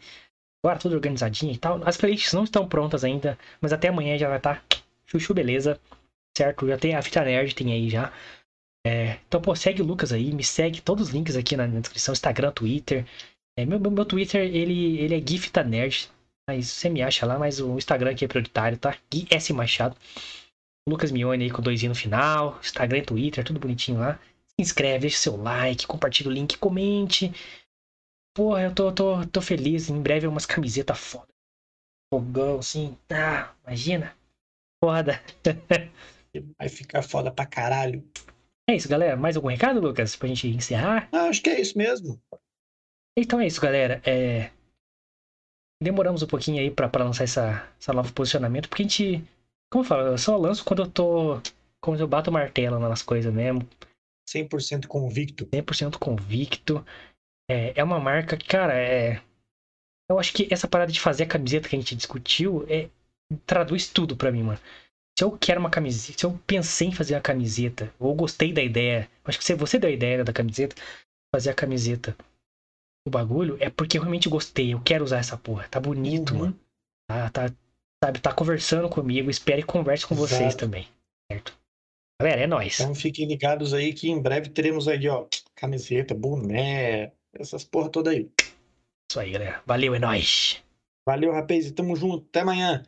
Agora tudo organizadinho e tal. As playlists não estão prontas ainda, mas até amanhã já vai estar tá chuchu, beleza. Certo? Já tem a Fita Nerd, tem aí já. É, então, pô, segue o Lucas aí, me segue todos os links aqui na, na descrição, Instagram, Twitter. É, meu, meu, meu, Twitter, ele, ele é Gifta Nerd, mas você me acha lá, mas o Instagram aqui é prioritário, tá? Gui S Machado. Lucas Mione aí com dois i no final, Instagram e Twitter, tudo bonitinho lá. Se inscreve, deixa seu like, compartilha o link, comente. Porra, eu tô, tô, tô feliz. Em breve umas camisetas foda. Fogão, assim. Ah, imagina. Foda. Vai ficar foda pra caralho. É isso, galera. Mais algum recado, Lucas? Pra gente encerrar? Ah, acho que é isso mesmo. Então é isso, galera. É... Demoramos um pouquinho aí pra, pra lançar essa, essa novo posicionamento, porque a gente. Como eu falo, eu só lanço quando eu tô. Quando eu bato o martelo nas coisas mesmo. 100% convicto. 100% convicto. É, é uma marca que, cara, é. Eu acho que essa parada de fazer a camiseta que a gente discutiu é, traduz tudo pra mim, mano se eu quero uma camiseta, se eu pensei em fazer uma camiseta, ou gostei da ideia, acho que você deu a ideia da camiseta, fazer a camiseta, o bagulho, é porque eu realmente gostei, eu quero usar essa porra, tá bonito, uhum. mano. Tá, tá, sabe, tá conversando comigo, espero e converse com Exato. vocês também, certo? Galera, é nóis. Então fiquem ligados aí que em breve teremos aí, ó, camiseta, boné, essas porra toda aí. Isso aí, galera. Valeu, é nóis. Valeu, rapaz, e tamo junto, até amanhã.